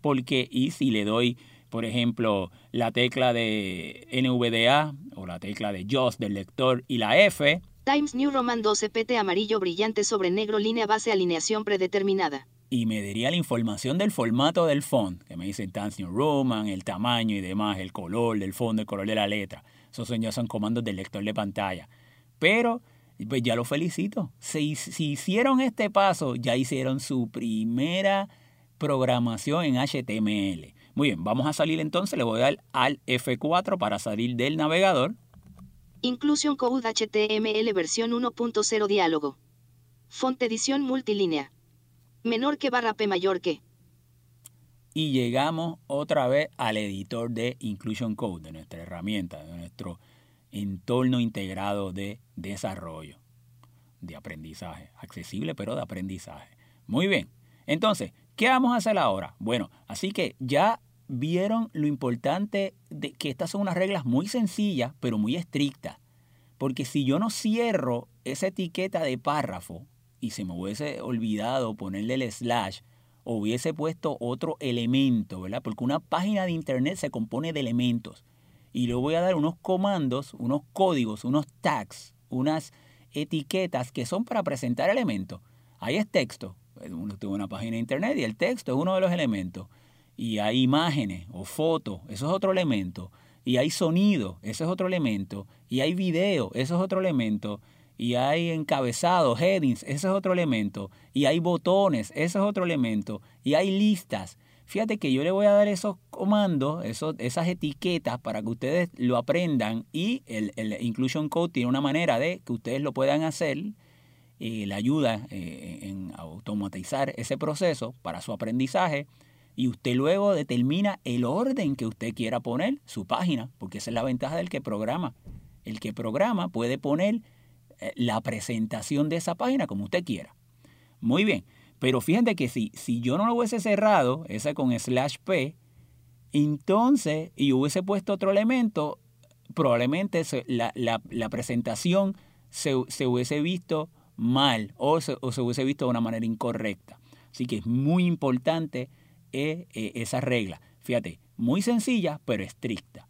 porque y si le doy, por ejemplo, la tecla de NVDA o la tecla de JOS del lector y la F, Times New Roman 12 PT amarillo brillante sobre negro línea base alineación predeterminada. y me diría la información del formato del font, que me dice Times New Roman, el tamaño y demás, el color del fondo, el color de la letra. Esos son ya son comandos del lector de pantalla. Pero pues ya lo felicito. Si, si hicieron este paso, ya hicieron su primera programación en HTML. Muy bien, vamos a salir entonces. Le voy a dar al F4 para salir del navegador. Inclusion Code HTML versión 1.0 diálogo. Font edición multilínea. Menor que barra P mayor que. y llegamos otra vez al editor de Inclusion Code, de nuestra herramienta, de nuestro entorno integrado de desarrollo, de aprendizaje, accesible pero de aprendizaje. Muy bien, entonces, ¿qué vamos a hacer ahora? Bueno, así que ya vieron lo importante de que estas son unas reglas muy sencillas pero muy estrictas, porque si yo no cierro esa etiqueta de párrafo y se me hubiese olvidado ponerle el slash o hubiese puesto otro elemento, ¿verdad? Porque una página de internet se compone de elementos y le voy a dar unos comandos, unos códigos, unos tags, unas etiquetas que son para presentar elementos. Ahí es texto. Uno tiene una página de internet y el texto es uno de los elementos. Y hay imágenes o fotos, eso es otro elemento. Y hay sonido, ese es otro elemento. Y hay video, eso es otro elemento. Y hay encabezados, headings, ese es otro elemento. Y hay botones, ese es otro elemento. Y hay listas. Fíjate que yo le voy a dar esos comandos, esos, esas etiquetas para que ustedes lo aprendan y el, Inclusion Code tiene una manera de que ustedes lo puedan hacer, y le ayuda eh, en automatizar ese proceso para su aprendizaje y usted luego determina el orden que usted quiera poner su página, porque esa es la ventaja del que programa. El que programa puede poner eh, la presentación de esa página como usted quiera. Muy bien. Pero fíjate que si, si yo no lo hubiese cerrado, ese con slash p, entonces, y hubiese puesto otro elemento, probablemente la, la, presentación se, se, hubiese visto mal o se, o se, hubiese visto de una manera incorrecta. Así que es muy importante eh, eh, esa regla. Fíjate, muy sencilla, pero estricta.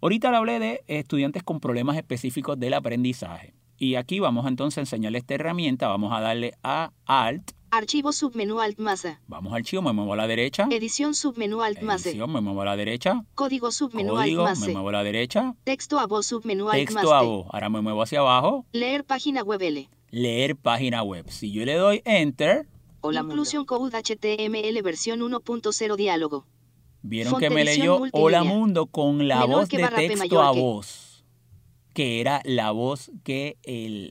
Ahorita le hablé de estudiantes con problemas específicos del aprendizaje. Y aquí vamos entonces a enseñarle esta herramienta. Vamos a darle a Alt Archivo submenú Alt más e. Vamos al archivo, me muevo a la derecha. Edición submenú Alt más e. Edición, me muevo a la derecha. Código submenú Alt más me e. muevo a la derecha. Texto a voz submenú Alt Texto a voz. Ahora me muevo hacia abajo. Leer página web L. Leer página web. Si yo le doy Enter. Hola Inclusion Code HTML versión 1.0 diálogo. Vieron que me leyó Hola Mundo con la voz de texto a voz. Que era la voz que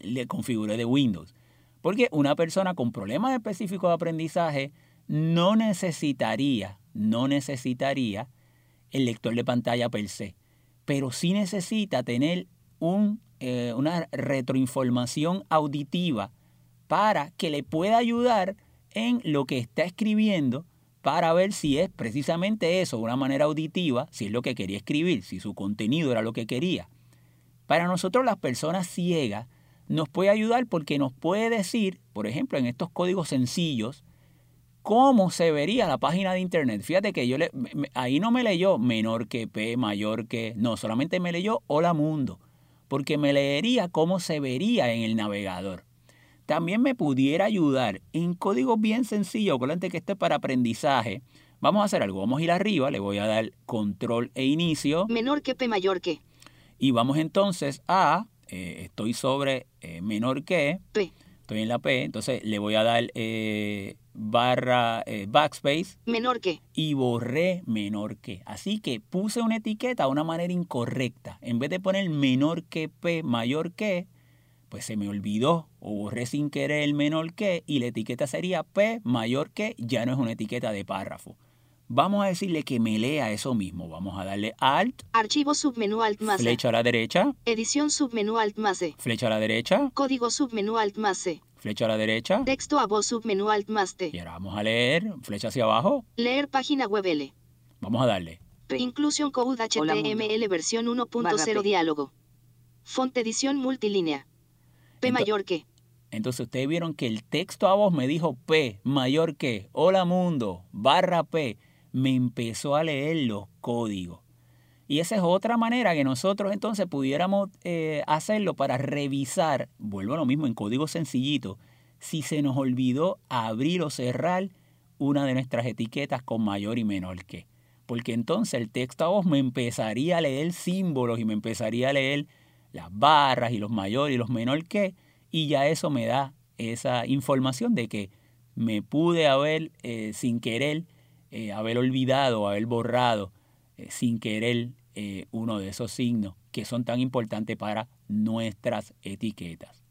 le configuré de Windows. Porque una persona con problemas específicos de aprendizaje no necesitaría, no necesitaría el lector de pantalla per se, pero sí necesita tener un, eh, una retroinformación auditiva para que le pueda ayudar en lo que está escribiendo para ver si es precisamente eso, una manera auditiva, si es lo que quería escribir, si su contenido era lo que quería. Para nosotros las personas ciegas, nos puede ayudar porque nos puede decir, por ejemplo, en estos códigos sencillos, cómo se vería la página de internet. Fíjate que yo le, ahí no me leyó menor que P, mayor que, no, solamente me leyó hola mundo, porque me leería cómo se vería en el navegador. También me pudiera ayudar en códigos bien sencillos, acuérdate que este para aprendizaje. Vamos a hacer algo, vamos a ir arriba, le voy a dar control e inicio. Menor que P, mayor que. Y vamos entonces a eh, estoy sobre eh, menor que, P. estoy en la P, entonces le voy a dar eh, barra backspace. Menor que. Y borré menor que. Así que puse una etiqueta de una manera incorrecta. En vez de poner menor que P, mayor que, pues se me olvidó o borré sin querer el menor que y la etiqueta sería P mayor que, ya no es una etiqueta de párrafo. Vamos a decirle que me lea eso mismo. Vamos a darle Alt. Archivo submenú Alt más e. Flecha a la derecha. Edición submenú Alt más E. Flecha a la derecha. Código submenú Alt más E. Flecha a la derecha. Texto a voz submenú Alt más T. Y ahora vamos a leer. Flecha hacia abajo. Leer página web L. Vamos a darle. Inclusion Code HTML versión 1.0 diálogo. Font edición multilínea. P mayor que. Entonces ustedes vieron que el texto a voz me dijo P mayor que. Hola mundo. Barra P me empezó a leer los códigos. Y esa es otra manera que nosotros entonces pudiéramos eh, hacerlo para revisar, vuelvo a lo mismo en código sencillito, si se nos olvidó abrir o cerrar una de nuestras etiquetas con mayor y menor que. Porque entonces el texto a voz me empezaría a leer símbolos y me empezaría a leer las barras y los mayor y los menor que, y ya eso me da esa información de que me pude haber eh, sin querer eh, haber olvidado, haber borrado eh, sin querer uno de esos signos que son tan importantes para nuestras etiquetas.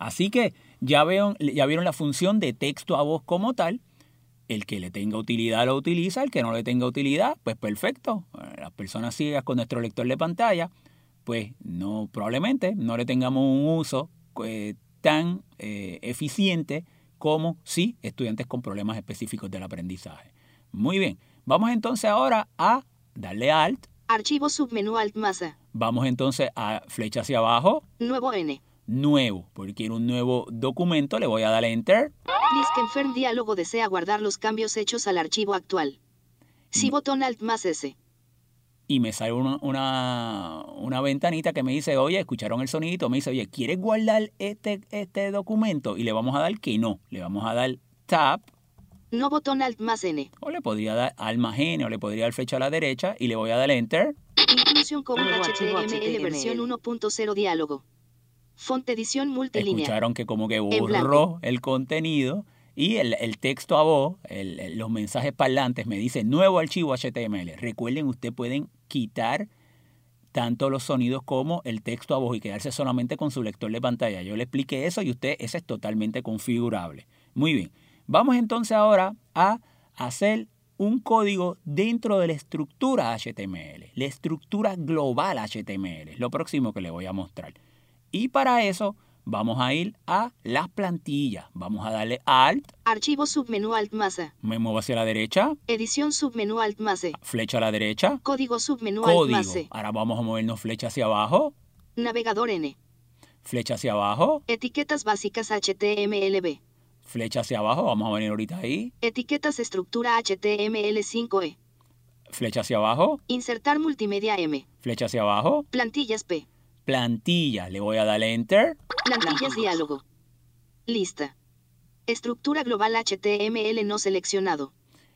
Así que ya, veo, ya vieron la función de texto a voz como tal. El que le tenga utilidad lo utiliza, el que no le tenga utilidad, pues perfecto. Las personas ciegas con nuestro lector de pantalla, pues no, probablemente no le tengamos un uso tan eficiente como sí estudiantes con problemas específicos del aprendizaje. Muy bien, vamos entonces ahora a darle Alt. Archivo submenú Alt masa. Vamos entonces a flecha hacia abajo. Nuevo N. nuevo. Porque quiero un nuevo documento, le voy a dar enter. Confirm diálogo desea guardar los cambios hechos al archivo actual. Si Mm. botón Alt más S. y me sale una, una, una ventanita que me dice, oye, escucharon el sonidito, me dice, oye, ¿quieres guardar este, este documento? Y le vamos a dar que no, le vamos a dar tap, No botón Alt más N. o le podría dar almagene, o le podría dar flecha a la derecha, y le voy a dar enter. Inclusión archivo HTML versión HTML. 1.0 diálogo. Font edición multilínea. Escucharon que como que borró el contenido y el, el texto a voz, el- el- los mensajes parlantes me dice nuevo archivo HTML. Recuerden, ustedes pueden quitar tanto los sonidos como el texto a voz y quedarse solamente con su lector de pantalla. Yo le expliqué eso y usted, ese es totalmente configurable. Muy bien. Vamos entonces ahora a hacer un código dentro de la estructura HTML, la estructura global HTML, lo próximo que le voy a mostrar. Y para eso vamos a ir a las plantillas. Vamos a darle Alt, Archivo submenú Alt más A. me muevo hacia la derecha, Edición submenú Alt más E. flecha a la derecha, Código submenú Alt más C. Ahora vamos a movernos flecha hacia abajo, Navegador N. flecha hacia abajo, Etiquetas básicas HTMLB. flecha hacia abajo, vamos a venir ahorita ahí, Etiquetas estructura HTML5E. flecha hacia abajo, Insertar multimedia M. flecha hacia abajo, Plantillas P. plantilla, le voy a dar enter, Plantillas diálogo. Lista. Estructura global HTML no seleccionado.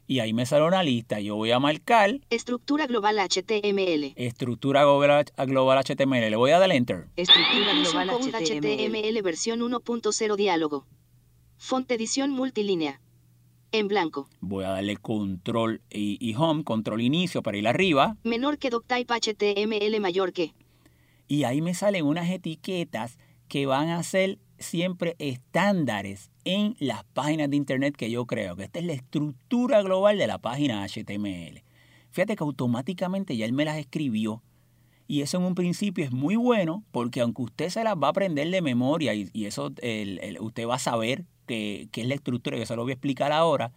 y ahí me sale una lista. Yo voy a marcar Estructura global HTML. estructura global, global HTML, le voy a dar enter. Estructura global HTML. HTML versión 1.0 diálogo. Font edición multilínea. En blanco. Voy a darle control y, y home, control inicio para ir arriba. Menor que doctype HTML mayor que. Y ahí me salen unas etiquetas que van a ser siempre estándares en las páginas de internet que yo creo, que esta es la estructura global de la página HTML. Fíjate que automáticamente ya él me las escribió y eso en un principio es muy bueno porque aunque usted se las va a aprender de memoria y, eso el- el- usted va a saber qué es la estructura, yo se lo voy a explicar ahora,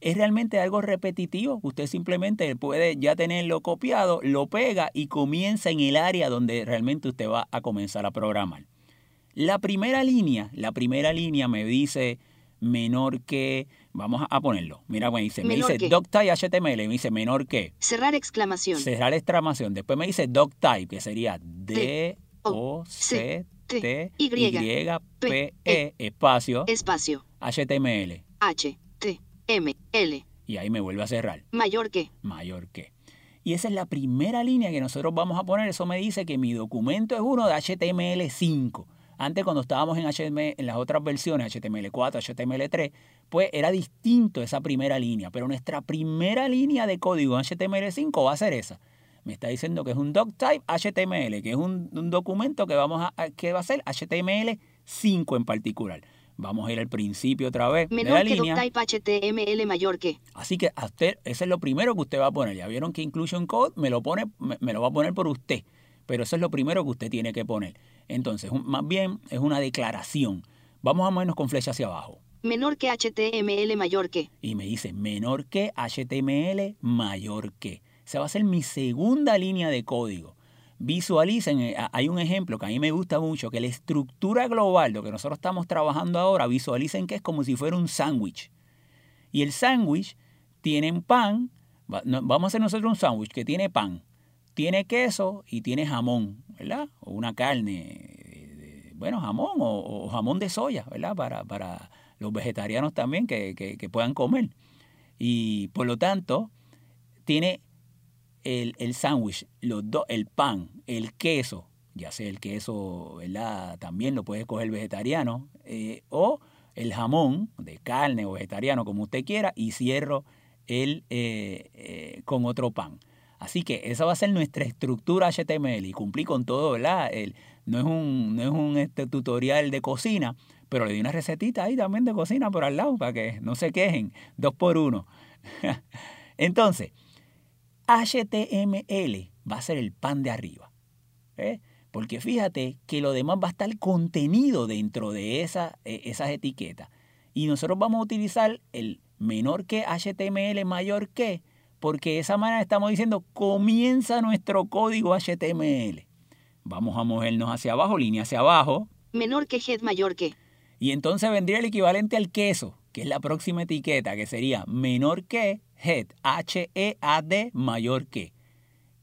es realmente algo repetitivo. Usted simplemente puede ya tenerlo copiado, lo pega y comienza en el área donde realmente usted va a comenzar a programar. La primera línea, la primera línea me dice menor que, vamos a ponerlo, mira, me dice, me Menor dice que. doctype HTML, me dice menor que, Cerrar exclamación. cerrar exclamación, después me dice doctype, que sería D, O, C, T, Y, Y, P, E, espacio, Espacio. HTML, H. M. L. y ahí me vuelve a cerrar. Mayor que. mayor que. Y esa es la primera línea que nosotros vamos a poner. Eso me dice que mi documento es uno de HTML5. Antes cuando estábamos en, HTML, en las otras versiones, HTML4, HTML3, pues era distinto esa primera línea. Pero nuestra primera línea de código en HTML5 va a ser esa. Me está diciendo que es un doctype HTML, que es un, un documento que, vamos a, a- que va a ser HTML5 en particular. Vamos a ir al principio otra vez de la Menor que línea. doctype HTML mayor que. Así que a usted, ese es lo primero que usted va a poner. Ya vieron que Inclusion Code me lo, pone, me, me lo va a poner por usted. Pero eso es lo primero que usted tiene que poner. Entonces, un- más bien es una declaración. Vamos a movernos con flecha hacia abajo. Menor que HTML mayor que. Y me dice menor que HTML mayor que. Esa va a ser mi segunda línea de código. Visualicen, eh, hay un ejemplo que a mí me gusta mucho, que la estructura global, lo que nosotros estamos trabajando ahora, visualicen que es como si fuera un sándwich. Y el sándwich tiene pan, vamos a hacer nosotros un sándwich que tiene pan, tiene queso y tiene jamón, ¿verdad? O una carne, eh, bueno, jamón o, jamón de soya, ¿verdad? Para, para los vegetarianos también que- que puedan comer. Y por lo tanto, tiene el, el sándwich, el pan, el queso, ya sea el queso, ¿verdad? También lo puede coger vegetariano, eh, o el jamón de carne o vegetariano, como usted quiera, y cierro el eh, eh, con otro pan. Así que esa va a ser nuestra estructura HTML y cumplí con todo, ¿verdad? El, no es un, no es un este, tutorial de cocina, pero le di una recetita ahí también de cocina por al lado para que no se quejen, dos por uno. [LAUGHS] Entonces, HTML va a ser el pan de arriba. ¿eh? Porque fíjate que lo demás va a estar contenido dentro de esa, eh, esas etiquetas. Y nosotros vamos a utilizar el menor que HTML mayor que, porque de esa manera estamos diciendo comienza nuestro código HTML. Vamos a movernos hacia abajo, línea hacia abajo, Menor que head mayor que. Y entonces vendría el equivalente al queso, que es la próxima etiqueta, que sería menor que head, H-E-A-D, mayor que.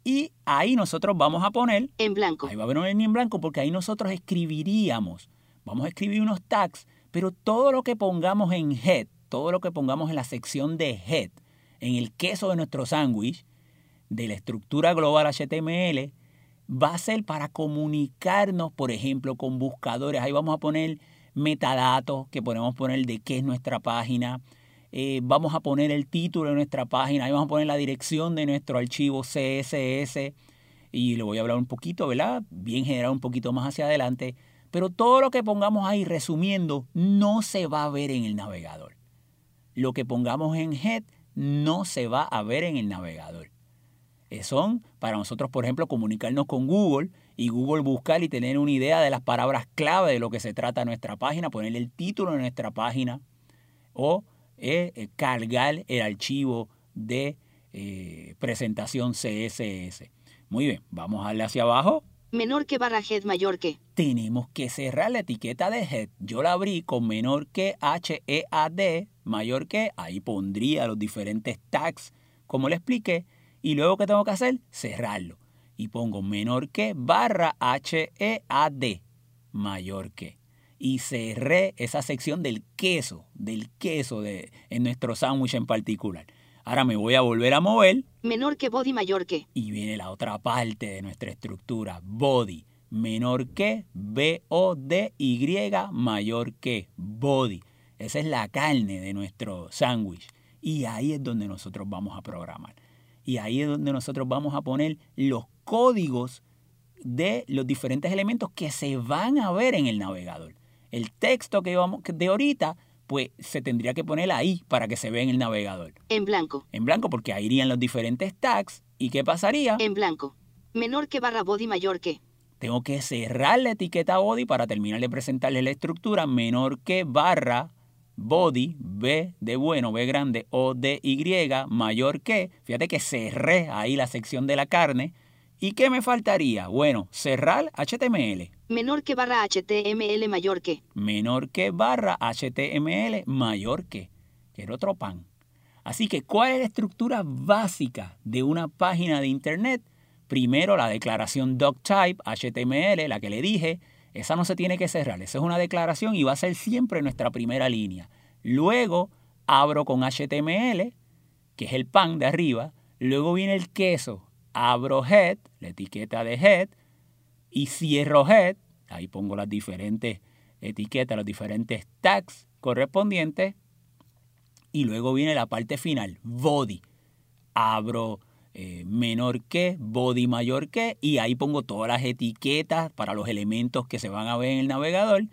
Y ahí nosotros vamos a poner, En blanco. ahí va a haber una línea en blanco, porque ahí nosotros escribiríamos, vamos a escribir unos tags, pero todo lo que pongamos en head, todo lo que pongamos en la sección de head, en el queso de nuestro sándwich, de la estructura global HTML, va a ser para comunicarnos, por ejemplo, con buscadores. Ahí vamos a poner metadatos que podemos poner de qué es nuestra página. Eh, vamos a poner el título de nuestra página. Ahí vamos a poner la dirección de nuestro archivo CSS. Y le voy a hablar un poquito, ¿verdad? Bien general, un poquito más hacia adelante. Pero todo lo que pongamos ahí, resumiendo, no se va a ver en el navegador. Lo que pongamos en head no se va a ver en el navegador. Eh, son para nosotros, por ejemplo, comunicarnos con Google y Google buscar y tener una idea de las palabras clave de lo que se trata nuestra página, ponerle el título de nuestra página o eh, eh, cargar el archivo de eh, presentación CSS. Muy bien, vamos a darle hacia abajo. Menor que barra head mayor que. Tenemos que cerrar la etiqueta de head. Yo la abrí con menor que H-E-A-D, mayor que, ahí pondría los diferentes tags, como le expliqué, y luego que tengo que hacer, cerrarlo. Y pongo menor que barra H-E-A-D, mayor que. Y cerré esa sección del queso, del queso de, en nuestro sándwich en particular. Ahora me voy a volver a mover Menor que body mayor que. y viene la otra parte de nuestra estructura, body, menor que, B-O-D-Y, mayor que, body. Esa es la carne de nuestro sándwich. Y ahí es donde nosotros vamos a programar. Y ahí es donde nosotros vamos a poner los códigos de los diferentes elementos que se van a ver en el navegador. El texto que vamos de ahorita, pues se tendría que poner ahí para que se vea en el navegador En blanco. en blanco porque ahí irían los diferentes tags. ¿Y qué pasaría? En blanco. Menor que barra body mayor que. Tengo que cerrar la etiqueta body para terminar de presentarle la estructura menor que barra body, B de bueno, B grande, O de Y, mayor que. Fíjate que cerré ahí la sección de la carne. ¿Y qué me faltaría? Bueno, cerrar HTML. Menor que barra HTML mayor que. menor que barra HTML mayor que. Quiero otro pan. Así que, ¿cuál es la estructura básica de una página de Internet? Primero, la declaración doctype HTML, la que le dije. Esa no se tiene que cerrar. Esa es una declaración y va a ser siempre nuestra primera línea. Luego, abro con HTML, que es el pan de arriba. Luego viene el queso. Abro head, la etiqueta de head y cierro head, ahí pongo las diferentes etiquetas, los diferentes tags correspondientes, y luego viene la parte final, body. Abro eh, menor que, body mayor que, y ahí pongo todas las etiquetas para los elementos que se van a ver en el navegador.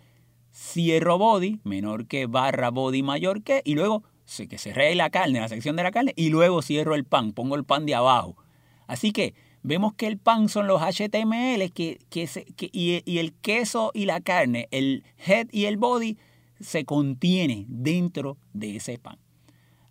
Cierro body, menor que, barra body mayor que, y luego que cerré la carne, la sección de la carne, y luego cierro el pan, pongo el pan de abajo. Así que vemos que el pan son los HTML que, que se- que- y, el queso y la carne, el head y el body, se contiene dentro de ese pan.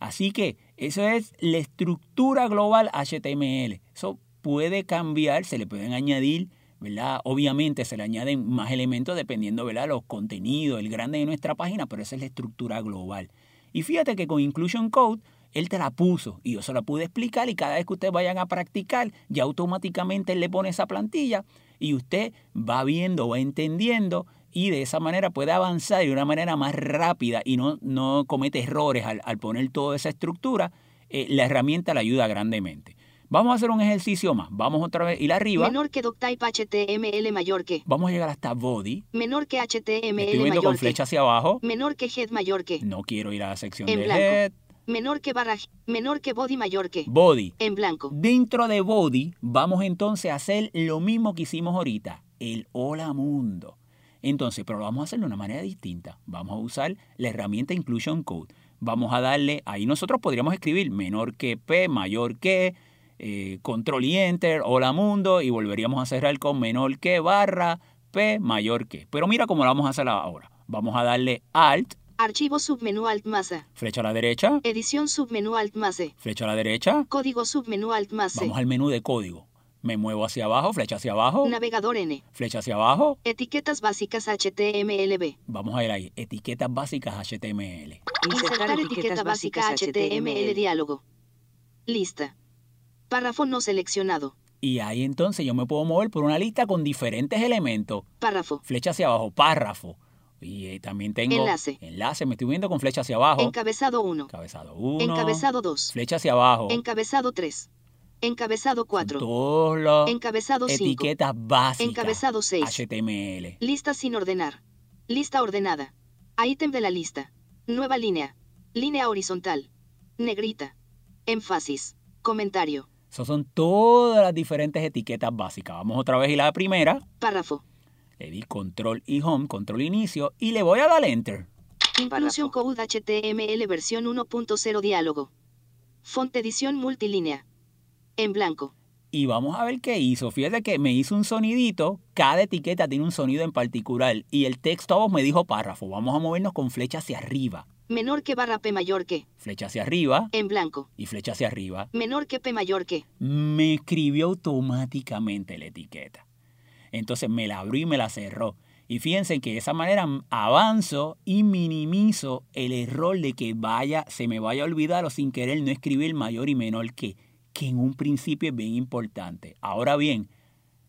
Así que eso es la estructura global HTML. Eso puede cambiar, se le pueden añadir, ¿verdad? Obviamente se le añaden más elementos dependiendo, ¿verdad? Los contenidos, el grande de nuestra página, pero esa es la estructura global. Y fíjate que con Inclusion Code él te la puso y yo se la pude explicar y cada vez que ustedes vayan a practicar, ya automáticamente él le pone esa plantilla y usted va viendo, va entendiendo y de esa manera puede avanzar de una manera más rápida y no, no comete errores al, al poner toda esa estructura. eh, la herramienta le ayuda grandemente. Vamos a hacer un ejercicio más. Vamos otra vez ir arriba. Menor que doctype HTML mayor que. Vamos a llegar hasta body. Menor que Me estoy HTML viendo mayor con que. flecha hacia abajo. Menor que head mayor que. No quiero ir a la sección En de blanco. head. Menor que barra. Menor que body mayor que. Body. En blanco. Dentro de Body vamos entonces a hacer lo mismo que hicimos ahorita, el hola mundo. Entonces, pero lo vamos a hacer de una manera distinta. Vamos a usar la herramienta Inclusion Code. Vamos a darle, ahí nosotros podríamos escribir menor que P, mayor que, eh, control y enter, hola mundo, y volveríamos a cerrar con menor que barra P, mayor que. Pero mira cómo lo vamos a hacer ahora. Vamos a darle Alt, Archivo submenú Alt más A. flecha a la derecha, Edición submenú Alt más E. flecha a la derecha, Código submenú Alt más C. Vamos al menú de código. Me muevo hacia abajo, flecha hacia abajo, Navegador N. flecha hacia abajo. Etiquetas básicas HTMLB. Vamos a ir ahí. Etiquetas básicas HTML. Insertar etiqueta básica HTML diálogo. Lista. Párrafo no seleccionado. Y ahí entonces yo me puedo mover por una lista con diferentes elementos. Párrafo. Flecha hacia abajo, párrafo. Y eh, también tengo Enlace. enlace. Me estoy viendo con flecha hacia abajo. Encabezado 1. Encabezado 1. Encabezado 2. Flecha hacia abajo. Encabezado 3. Encabezado 4. Todos los Encabezado 5. etiquetas básicas. Encabezado 6. HTML. Lista sin ordenar. Lista ordenada. Ítem de la lista. Nueva línea. Línea horizontal. Negrita. Énfasis. Comentario. Esas son todas las diferentes etiquetas básicas. Vamos otra vez y la primera. Párrafo. Le di control y home, control inicio y le voy a dar enter. Inclusion Code HTML versión 1.0 diálogo. Font edición multilínea. En blanco. Y vamos a ver qué hizo. Fíjate que me hizo un sonidito. Cada etiqueta tiene un sonido en particular. Y el texto a vos me dijo párrafo. Vamos a movernos con flecha hacia arriba. Menor que barra P mayor que. Flecha hacia arriba En blanco. y flecha hacia arriba. Menor que P mayor que. Me escribió automáticamente la etiqueta. Entonces me la abrió y me la cerró. Y fíjense que de esa manera avanzo y minimizo el error de que vaya, se me vaya a olvidar o sin querer no escribir mayor y menor que, que en un principio es bien importante. Ahora bien,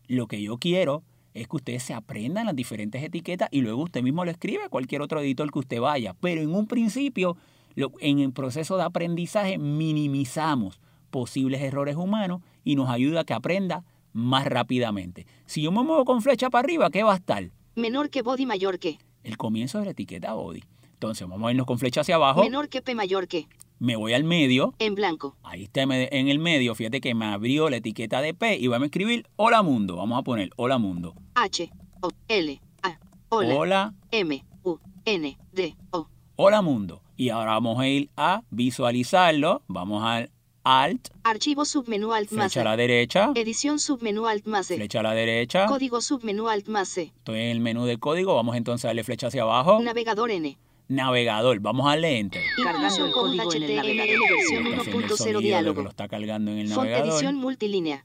lo que yo quiero es que ustedes se aprendan las diferentes etiquetas y luego usted mismo lo escribe a cualquier otro editor que usted vaya. Pero en un principio, en el proceso de aprendizaje, minimizamos posibles errores humanos y nos ayuda a que aprenda más rápidamente. Si yo me muevo con flecha para arriba, ¿qué va a estar? Menor que body mayor que. El comienzo de la etiqueta body. Entonces vamos a irnos con flecha hacia abajo, Menor que P mayor que. me voy al medio, En blanco. ahí está en el medio, fíjate que me abrió la etiqueta de P y vamos a escribir Hola Mundo. Vamos a poner Hola Mundo. H. O. L. A. Hola. Hola, M. U. N. D. O. Hola Mundo. Y ahora vamos a ir a visualizarlo. Vamos al Alt, Archivo submenú Alt más flecha a C. la derecha, Edición submenú Alt más C. flecha a la derecha. Código submenú Alt más C. Estoy en el menú de código. Vamos entonces a darle flecha hacia abajo. Navegador N. Navegador. Vamos a darle Enter. Inclusion el código en el HTML navegador. versión Está haciendo el 1.0 sonido de que diálogo. lo está cargando en el Font navegador. edición multilínea.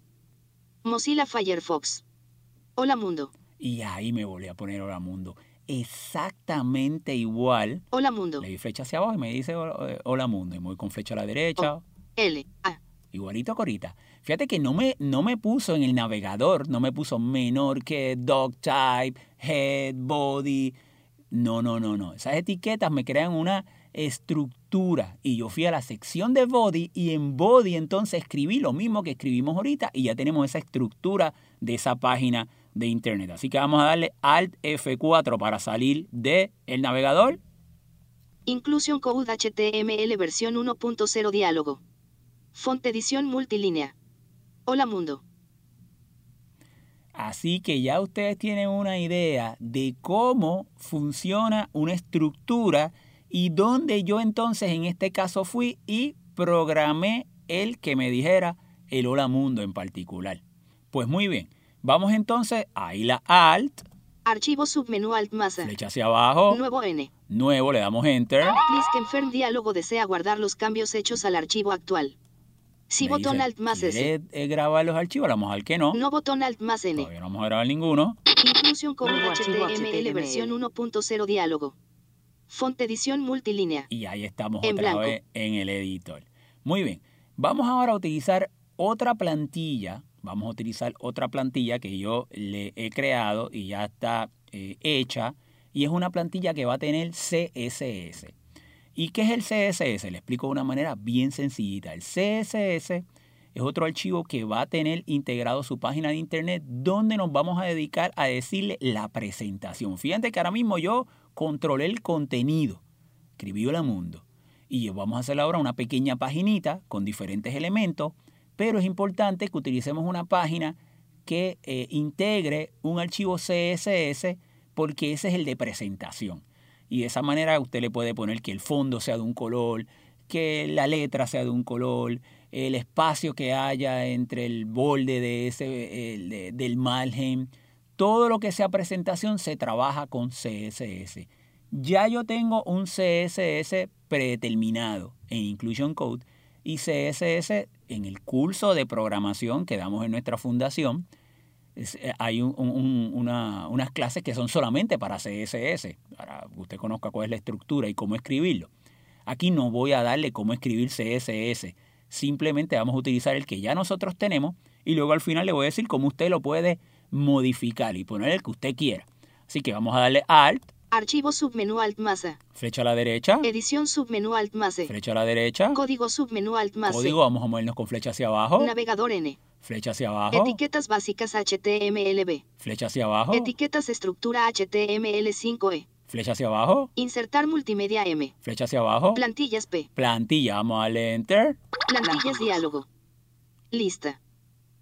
Mozilla Firefox. Hola mundo. Y ahí me volví a poner Hola Mundo. Exactamente igual. Hola mundo. Le di flecha hacia abajo y me dice eh, Hola Mundo. Y me voy con flecha a la derecha. L. A. Igualito que ahorita. Fíjate que no me, no me puso en el navegador, no me puso menor que dog type, head, body. No, no, no, no. Esas etiquetas me crean una estructura. Y yo fui a la sección de body y en body entonces escribí lo mismo que escribimos ahorita y ya tenemos esa estructura de esa página de internet. Así que vamos a darle Alt F4 para salir del el navegador. Inclusion Code HTML versión 1.0 diálogo. Font edición multilínea. Hola mundo. Así que ya ustedes tienen una idea de cómo funciona una estructura y dónde yo entonces en este caso fui y programé el que me dijera el hola mundo en particular. Pues muy bien, vamos entonces a ir a Alt, Archivo submenú Alt más flecha hacia abajo, Nuevo N. nuevo, le damos Enter. Please confirm diálogo desea guardar los cambios hechos al archivo actual. Si Me botón dice, Alt más S. ¿quiere, eh, grabar los archivos? Le vamos al que no. No botón Alt más N. Todavía no vamos a grabar ninguno. Inclusion Code Nuevo archivo HTML HTML. versión 1.0 diálogo. Font edición multilínea. Y ahí estamos En otra blanco. vez en el editor. Muy bien. Vamos ahora a utilizar otra plantilla. Vamos a utilizar otra plantilla que yo le he creado y ya está eh, hecha. Y es una plantilla que va a tener CSS. ¿Y qué es el CSS? Le explico de una manera bien sencillita. El CSS es otro archivo que va a tener integrado su página de internet donde nos vamos a dedicar a decirle la presentación. Fíjate que ahora mismo yo controlé el contenido, escribí Hola Mundo, y vamos a hacer ahora una pequeña paginita con diferentes elementos, pero es importante que utilicemos una página que eh, integre un archivo CSS porque ese es el de presentación. Y de esa manera usted le puede poner que el fondo sea de un color, que la letra sea de un color, el espacio que haya entre el borde de ese, el de- del margen. Todo lo que sea presentación se trabaja con CSS. Ya yo tengo un CSS predeterminado en Inclusion Code y CSS en el curso de programación que damos en nuestra fundación. Eh, hay unas clases que son solamente para CSS, para que usted conozca cuál es la estructura y cómo escribirlo. Aquí no voy a darle cómo escribir CSS, simplemente vamos a utilizar el que ya nosotros tenemos y luego al final le voy a decir cómo usted lo puede modificar y poner el que usted quiera. Así que vamos a darle Alt. Archivo submenú Alt más Flecha a la derecha. Edición submenú Alt más Flecha a la derecha. Código submenú Alt más Código, vamos a movernos con flecha hacia abajo. Navegador N. Flecha hacia abajo. Etiquetas básicas HTMLB. Flecha hacia abajo. Etiquetas estructura HTML5E. Flecha hacia abajo. Insertar multimedia M. Flecha hacia abajo. Plantillas P. Plantilla, vamos a darle Enter. Plantillas diálogo. Lista.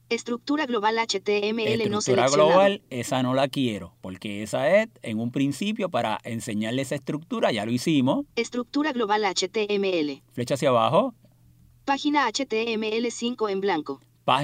Estructura global HTML no Estructura global, esa no la quiero, porque esa es en un principio para enseñarle esa estructura, ya lo hicimos. Estructura global HTML. Flecha hacia abajo. Página HTML5 en blanco.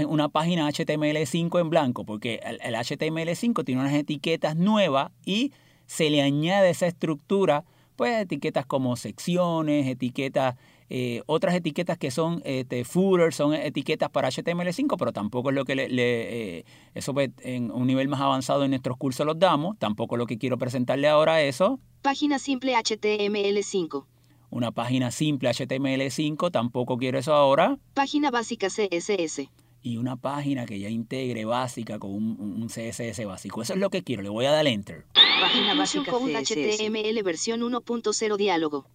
Una página HTML5 en blanco, porque el, el HTML5 tiene unas etiquetas nuevas y se le añade esa estructura, pues etiquetas como secciones, etiquetas eh, otras etiquetas que son este, footers, son etiquetas para HTML5, pero tampoco es lo que le, eh, eso pues, en un nivel más avanzado en nuestros cursos los damos, tampoco lo que quiero presentarle ahora eso. Página simple HTML5. Una página simple HTML5, tampoco quiero eso ahora. Página básica CSS. Y una página que ya integre básica con un, CSS básico. Eso es lo que quiero, le voy a dar enter. Página básica HTML versión 1.0 diálogo.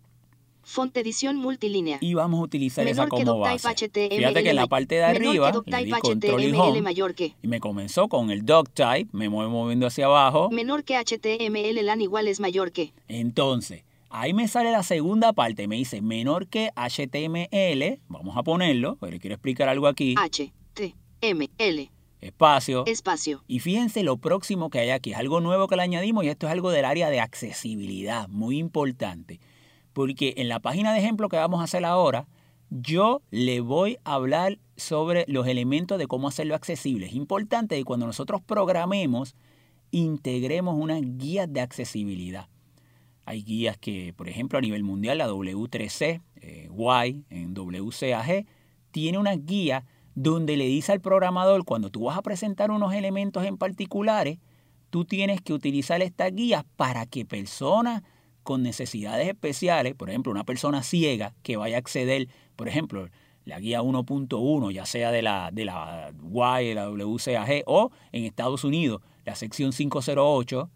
Font edición multilínea. Y vamos a utilizar esa como base. Fíjate que en la parte de arriba le di control y home mayor que. y me comenzó con el doctype, me muevo moviendo hacia abajo. Menor que HTML LAN igual es mayor que. Entonces, ahí me sale la segunda parte, me dice menor que HTML, vamos a ponerlo, pero quiero explicar algo aquí. HTML. Espacio. Espacio. Y fíjense lo próximo que hay aquí, es algo nuevo que le añadimos y esto es algo del área de accesibilidad, muy importante porque en la página de ejemplo que vamos a hacer ahora, yo le voy a hablar sobre los elementos de cómo hacerlo accesible. Es importante que cuando nosotros programemos, integremos unas guías de accesibilidad. Hay guías que, por ejemplo, a nivel mundial, la W3C, eh, Y en WCAG, tiene una guía donde le dice al programador, cuando tú vas a presentar unos elementos en particulares, tú tienes que utilizar estas guías para que personas con necesidades especiales, por ejemplo, una persona ciega que vaya a acceder, por ejemplo, la guía 1.1, ya sea de la, de la de la WCAG o en Estados Unidos, la sección 508,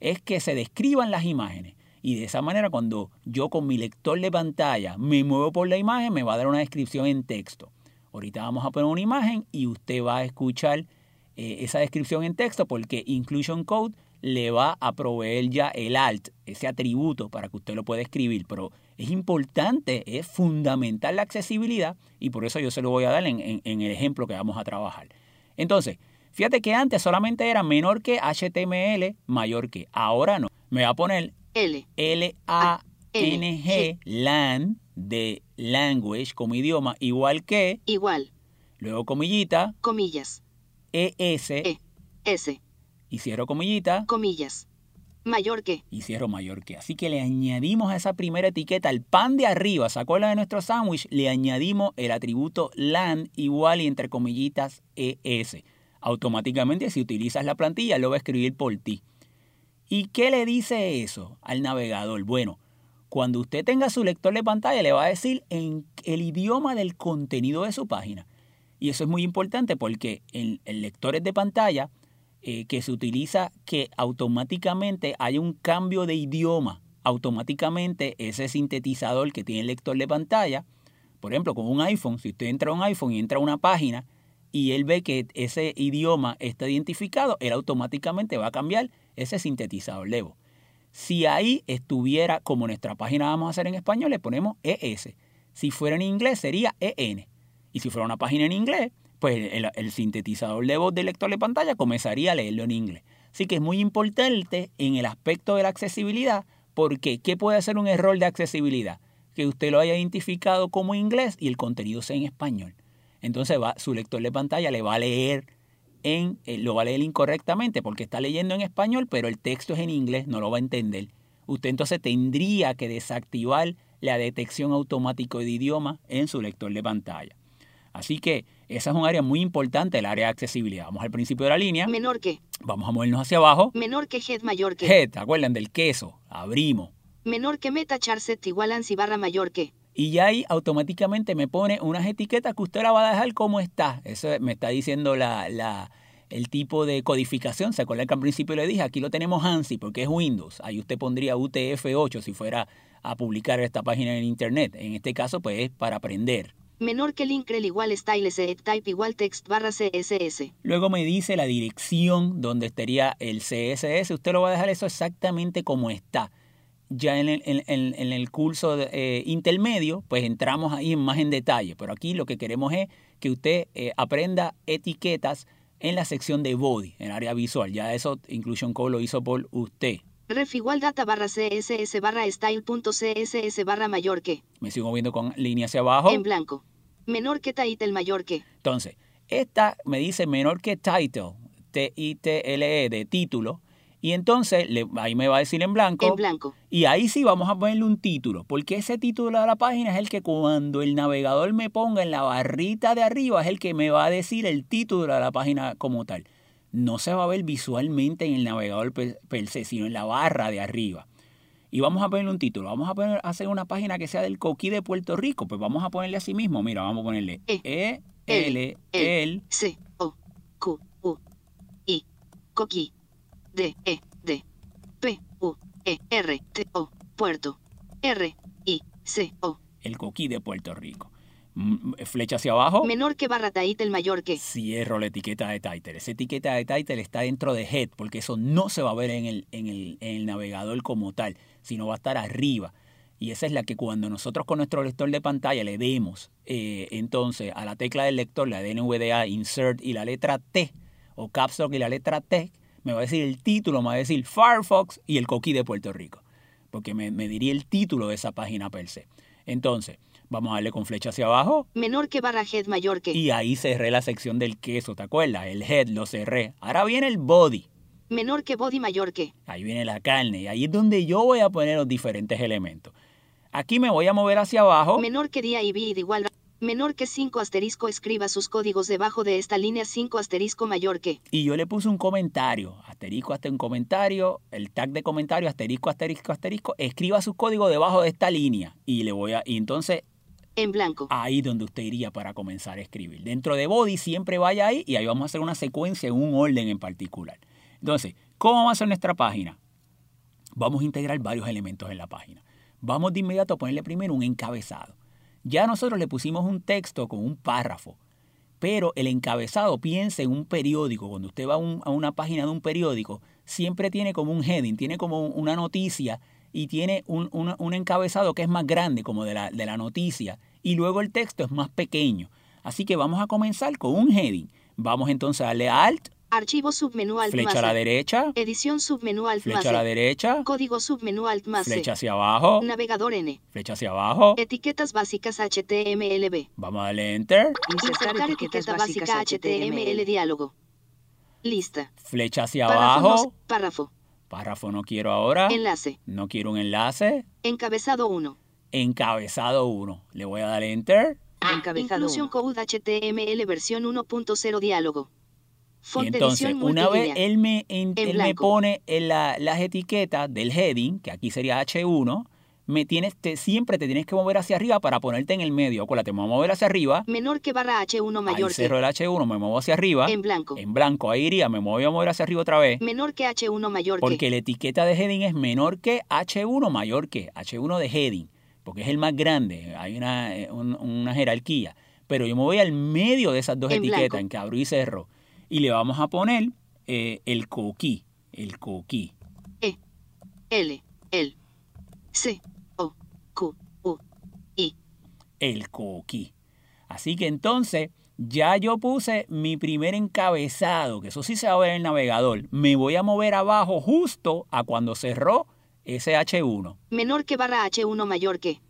es que se describan las imágenes. Y de esa manera, cuando yo con mi lector de pantalla me muevo por la imagen, me va a dar una descripción en texto. Ahorita vamos a poner una imagen y usted va a escuchar eh, esa descripción en texto porque Inclusion Code le va a proveer ya el alt, ese atributo para que usted lo pueda escribir. Pero es importante, es fundamental la accesibilidad y por eso yo se lo voy a dar en, el ejemplo que vamos a trabajar. Entonces, fíjate que antes solamente era menor que HTML, mayor que. Ahora no. Me va a poner L. L-A-N-G, LAN, de language como idioma, igual que. Igual. Luego comillita. Comillas. ES. E. S. Y cierro comillita. Comillas. Mayor que. Y cierro mayor que. Así que le añadimos a esa primera etiqueta, el pan de arriba, sacó la de nuestro sándwich, le añadimos el atributo LAN igual y entre comillitas ES. Automáticamente, si utilizas la plantilla, lo va a escribir por ti. ¿Y qué le dice eso al navegador? Bueno, cuando usted tenga su lector de pantalla, le va a decir en el idioma del contenido de su página. Y eso es muy importante porque en, lectores de pantalla eh, que se utiliza que automáticamente hay un cambio de idioma. Automáticamente ese sintetizador que tiene el lector de pantalla, por ejemplo, con un iPhone, si usted entra a un iPhone y entra a una página y él ve que ese idioma está identificado, él automáticamente va a cambiar ese sintetizador de voz. Si ahí estuviera, como nuestra página vamos a hacer en español, le ponemos ES. Si fuera en inglés sería EN. Y si fuera una página en inglés, pues el, sintetizador de voz del lector de pantalla comenzaría a leerlo en inglés. Así que es muy importante en el aspecto de la accesibilidad, porque ¿qué puede ser un error de accesibilidad? Que usted lo haya identificado como inglés y el contenido sea en español. Entonces va, su lector de pantalla le va a leer en, eh, lo va a leer incorrectamente porque está leyendo en español, pero el texto es en inglés, no lo va a entender. Usted entonces tendría que desactivar la detección automática de idioma en su lector de pantalla. Así que esa es un área muy importante, el área de accesibilidad. Vamos al principio de la línea. Menor que. Vamos a movernos hacia abajo. Menor que head mayor que. Head, ¿te acuerdan del queso? Abrimos. Menor que meta charset igual ANSI barra mayor que. Y ya ahí automáticamente me pone unas etiquetas que usted la va a dejar como está. Eso me está diciendo la, la, el tipo de codificación. ¿Se acuerdan que al principio le dije? Aquí lo tenemos ANSI porque es Windows. Ahí usted pondría UTF-8 si fuera a publicar esta página en Internet. En este caso, pues es para aprender. Menor que linkrel igual style set type igual text barra CSS. Luego me dice la dirección donde estaría el CSS. Usted lo va a dejar eso exactamente como está. Ya en el, en, en el curso de, eh, intermedio, pues entramos ahí más en detalle. Pero aquí lo que queremos es que usted eh, aprenda etiquetas en la sección de body, en área visual. Ya eso Inclusion Code lo hizo por usted. Ref igual data barra CSS barra style.css barra mayor que. Me sigo moviendo con línea hacia abajo. En blanco. Menor que title mayor que. Entonces, esta me dice menor que title, T-I-T-L-E, de título. Y entonces le, ahí me va a decir en blanco. En blanco. Y ahí sí vamos a ponerle un título, porque ese título de la página es el que cuando el navegador me ponga en la barrita de arriba es el que me va a decir el título de la página como tal. No se va a ver visualmente en el navegador per, per se, sino en la barra de arriba. Y vamos a ponerle un título. Vamos a poner, hacer una página que sea del coquí de Puerto Rico. Pues vamos a ponerle así mismo. Mira, vamos a ponerle E, E L, L, C, O, Q, U, I, coquí. D, E, D, P, U, E, R, T, O, Puerto, R, I, C, O. El coquí de Puerto Rico. Flecha hacia abajo. Menor que barra title mayor que. Cierro la etiqueta de title. Esa etiqueta de title está dentro de head, porque eso no se va a ver en el, en el, en el navegador como tal, sino va a estar arriba. Y esa es la que cuando nosotros con nuestro lector de pantalla le demos eh, entonces a la tecla del lector, la NVDA, insert y la letra T, o caps lock y la letra T, me va a decir el título, me va a decir Firefox y el coquí de Puerto Rico, porque me, me diría el título de esa página per se. Entonces, vamos a darle con flecha hacia abajo. Menor que barra head mayor que. Y ahí cerré la sección del queso, ¿te acuerdas? El head lo cerré. Ahora viene el body. Menor que body mayor que. Ahí viene la carne y ahí es donde yo voy a poner los diferentes elementos. Aquí me voy a mover hacia abajo. Menor que día y vid igual. Menor que 5 asterisco escriba sus códigos debajo de esta línea 5 asterisco mayor que. Y yo le puse un comentario, asterisco hasta un comentario, el tag de comentario, asterisco, asterisco, asterisco, escriba sus códigos debajo de esta línea. Y le voy a, y entonces en blanco. Ahí donde usted iría para comenzar a escribir. Dentro de body siempre vaya ahí y ahí vamos a hacer una secuencia en un orden en particular. Entonces, ¿cómo vamos a hacer nuestra página? Vamos a integrar varios elementos en la página. Vamos de inmediato a ponerle primero un encabezado. Ya nosotros le pusimos un texto con un párrafo, pero el encabezado piensa en un periódico. Cuando usted va a una página de un periódico, siempre tiene como un heading, tiene como una noticia y tiene un, un, un, encabezado que es más grande como de la, de la noticia y luego el texto es más pequeño. Así que vamos a comenzar con un heading. Vamos entonces a darle Alt. Archivo submenú Alt Flecha a la derecha. Edición submenú Alt Flecha a la derecha. Código submenú Alt más Flecha hacia abajo. Navegador N. Flecha hacia abajo. Etiquetas básicas HTMLB. Vamos a darle Enter. Insertar, etiqueta básica HTML diálogo. Lista. Flecha hacia Párrafo abajo. más- Párrafo. Párrafo no quiero ahora. Enlace. No quiero un enlace. Encabezado 1. Encabezado 1. Le voy a dar Enter. Encabezado Inclusion uno. Code HTML versión 1.0 diálogo. Y entonces, una vez él me, en- En él me pone en la- las etiquetas del heading, que aquí sería H1, me tienes, te- siempre te tienes que mover hacia arriba para ponerte en el medio. Acuérdate, me voy a mover hacia arriba. Menor que barra H1 Ahí mayor cerro el H1, me muevo hacia arriba. En blanco. En blanco, ahí iría, me voy a mover hacia arriba otra vez. Menor que H1 mayor Porque que. la etiqueta de heading es menor que H1 mayor que H1 de heading, porque es el más grande, hay una, eh, un- una jerarquía. Pero yo me voy al medio de esas dos En etiquetas, blanco. en que abro y cerro, y le vamos a poner eh, el coquí, el coquí. E. L. L. C. O. Q. U. I. el coquí. Así que entonces ya yo puse mi primer encabezado, que eso sí se va a ver en el navegador. Me voy a mover abajo justo a cuando cerró ese H1. Menor que barra H1 mayor que.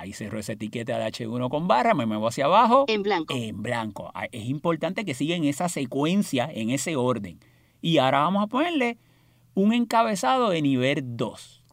Ahí cerró esa etiqueta de H1 con barra, me muevo hacia abajo. En blanco. En blanco. Ah, Es importante que sigan esa secuencia, en ese orden. Y ahora vamos a ponerle un encabezado de nivel 2.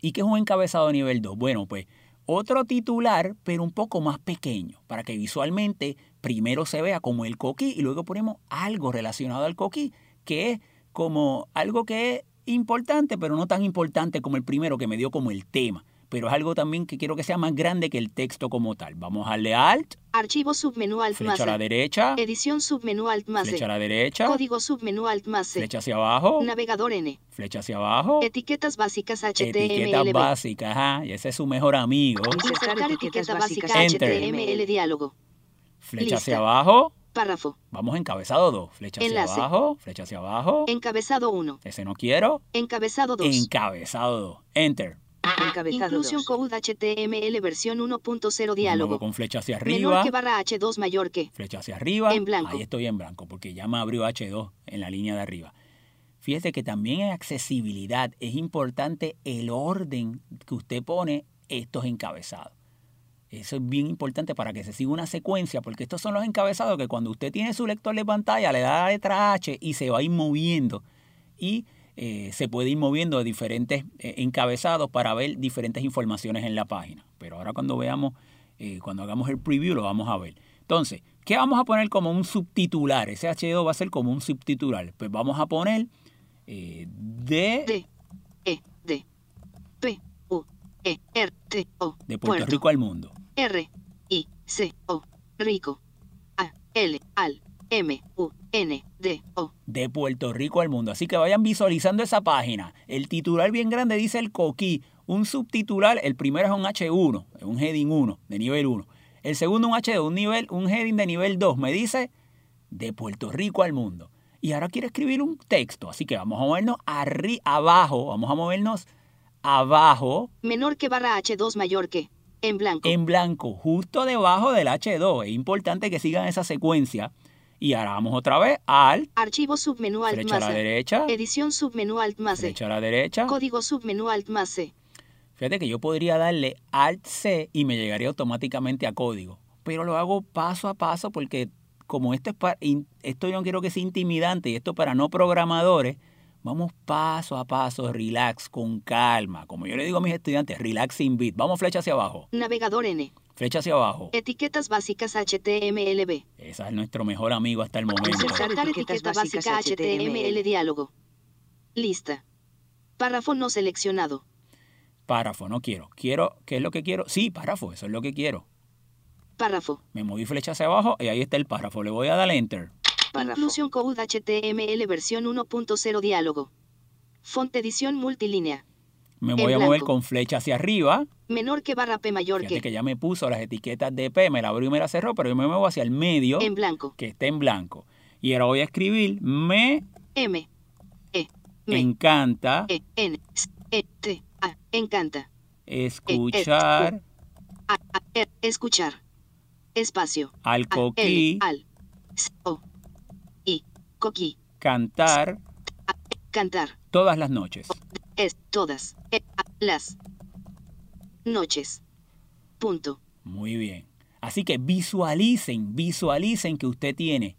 ¿Y qué es un encabezado de nivel 2? Bueno, pues otro titular, pero un poco más pequeño, para que visualmente primero se vea como el coquí y luego ponemos algo relacionado al coquí, que es como algo que es importante, pero no tan importante como el primero que me dio como el tema. Pero es algo también que quiero que sea más grande que el texto como tal. Vamos a darle Alt, Archivo submenú Alt más flecha a la C. derecha, Edición submenú Alt más flecha a la derecha, Código submenú Alt más C. flecha hacia abajo, Navegador N. flecha hacia abajo, Etiquetas básicas etiquetas HTML. básicas, ajá, y ese es su mejor amigo. Insertar etiqueta básica Enter. HTML diálogo. Flecha hacia abajo, Párrafo. vamos encabezado 2, flecha hacia abajo, flecha hacia abajo, Encabezado 1. ese no quiero, Encabezado 2. encabezado 2, enter. Encabezado Inclusión 2. Code HTML versión 1.0 Luego diálogo. con flecha hacia Menor arriba, que barra H2 mayor que. flecha hacia arriba, En blanco. ahí estoy en blanco porque ya me abrió H2 en la línea de arriba. Fíjese que también en accesibilidad es importante el orden que usted pone estos encabezados. Eso es bien importante para que se siga una secuencia, porque estos son los encabezados que cuando usted tiene su lector de pantalla le da la letra H y se va a ir moviendo. Y eh, se puede ir moviendo de diferentes eh, encabezados para ver diferentes informaciones en la página. Pero ahora cuando veamos, eh, cuando hagamos el preview lo vamos a ver. Entonces, ¿qué vamos a poner como un subtitular? Ese H2 va a ser como un subtitular. Pues vamos a poner de, D. E. D. P. U. E. R. T. O. de Puerto Rico al mundo. R. I. C. O. Rico. A. L. Al. M. U. N. D. O. de Puerto Rico al mundo. Así que vayan visualizando esa página. El titular bien grande dice el coquí. Un subtitular, el primero es un H1, es un heading 1, de nivel 1. El segundo un H2, un, nivel, un heading de nivel 2. Me dice de Puerto Rico al mundo. Y ahora quiero escribir un texto. Así que vamos a movernos arri abajo. Vamos a movernos abajo Menor que barra H2 mayor que. En blanco. en blanco, justo debajo del H2. Es importante que sigan esa secuencia. Y ahora vamos otra vez al Archivo submenú Alt flecha a más la C. derecha, Edición submenú Alt más C. flecha a la derecha. Código submenú Alt más C. Fíjate que yo podría darle Alt C y me llegaría automáticamente a código. Pero lo hago paso a paso porque como esto es para, esto yo no quiero que sea intimidante y esto para no programadores, vamos paso a paso, relax, con calma. Como yo le digo a mis estudiantes, relax sin beat. Vamos flecha hacia abajo, Navegador N. flecha hacia abajo. Etiquetas básicas HTMLB. Esa es nuestro mejor amigo hasta el momento. Insertar etiquetas etiqueta básicas básica HTML diálogo. Lista. Párrafo no seleccionado. Párrafo, no quiero. Quiero, ¿qué es lo que quiero? Sí, párrafo, eso es lo que quiero. Párrafo. Me moví flecha hacia abajo y ahí está el párrafo. Le voy a dar enter. Párrafo. Inclusión Code HTML versión 1.0 diálogo. Font edición multilínea. Me voy a mover con flecha hacia arriba. Menor que barra P mayor Fíjate que. que ya me puso las etiquetas de P, me la abrió y me la cerró, pero yo me muevo hacia el medio, En blanco. que está en blanco. Y ahora voy a escribir, me M. E. Me. encanta E. N. S, E. T. A. Encanta. escuchar A. A. R. Escuchar. Espacio. al coquí al. O. I. Coquí. cantar Cantar. todas las noches. Es. Todas. Las. Noches. Punto. Muy bien. Así que visualicen, visualicen que usted tiene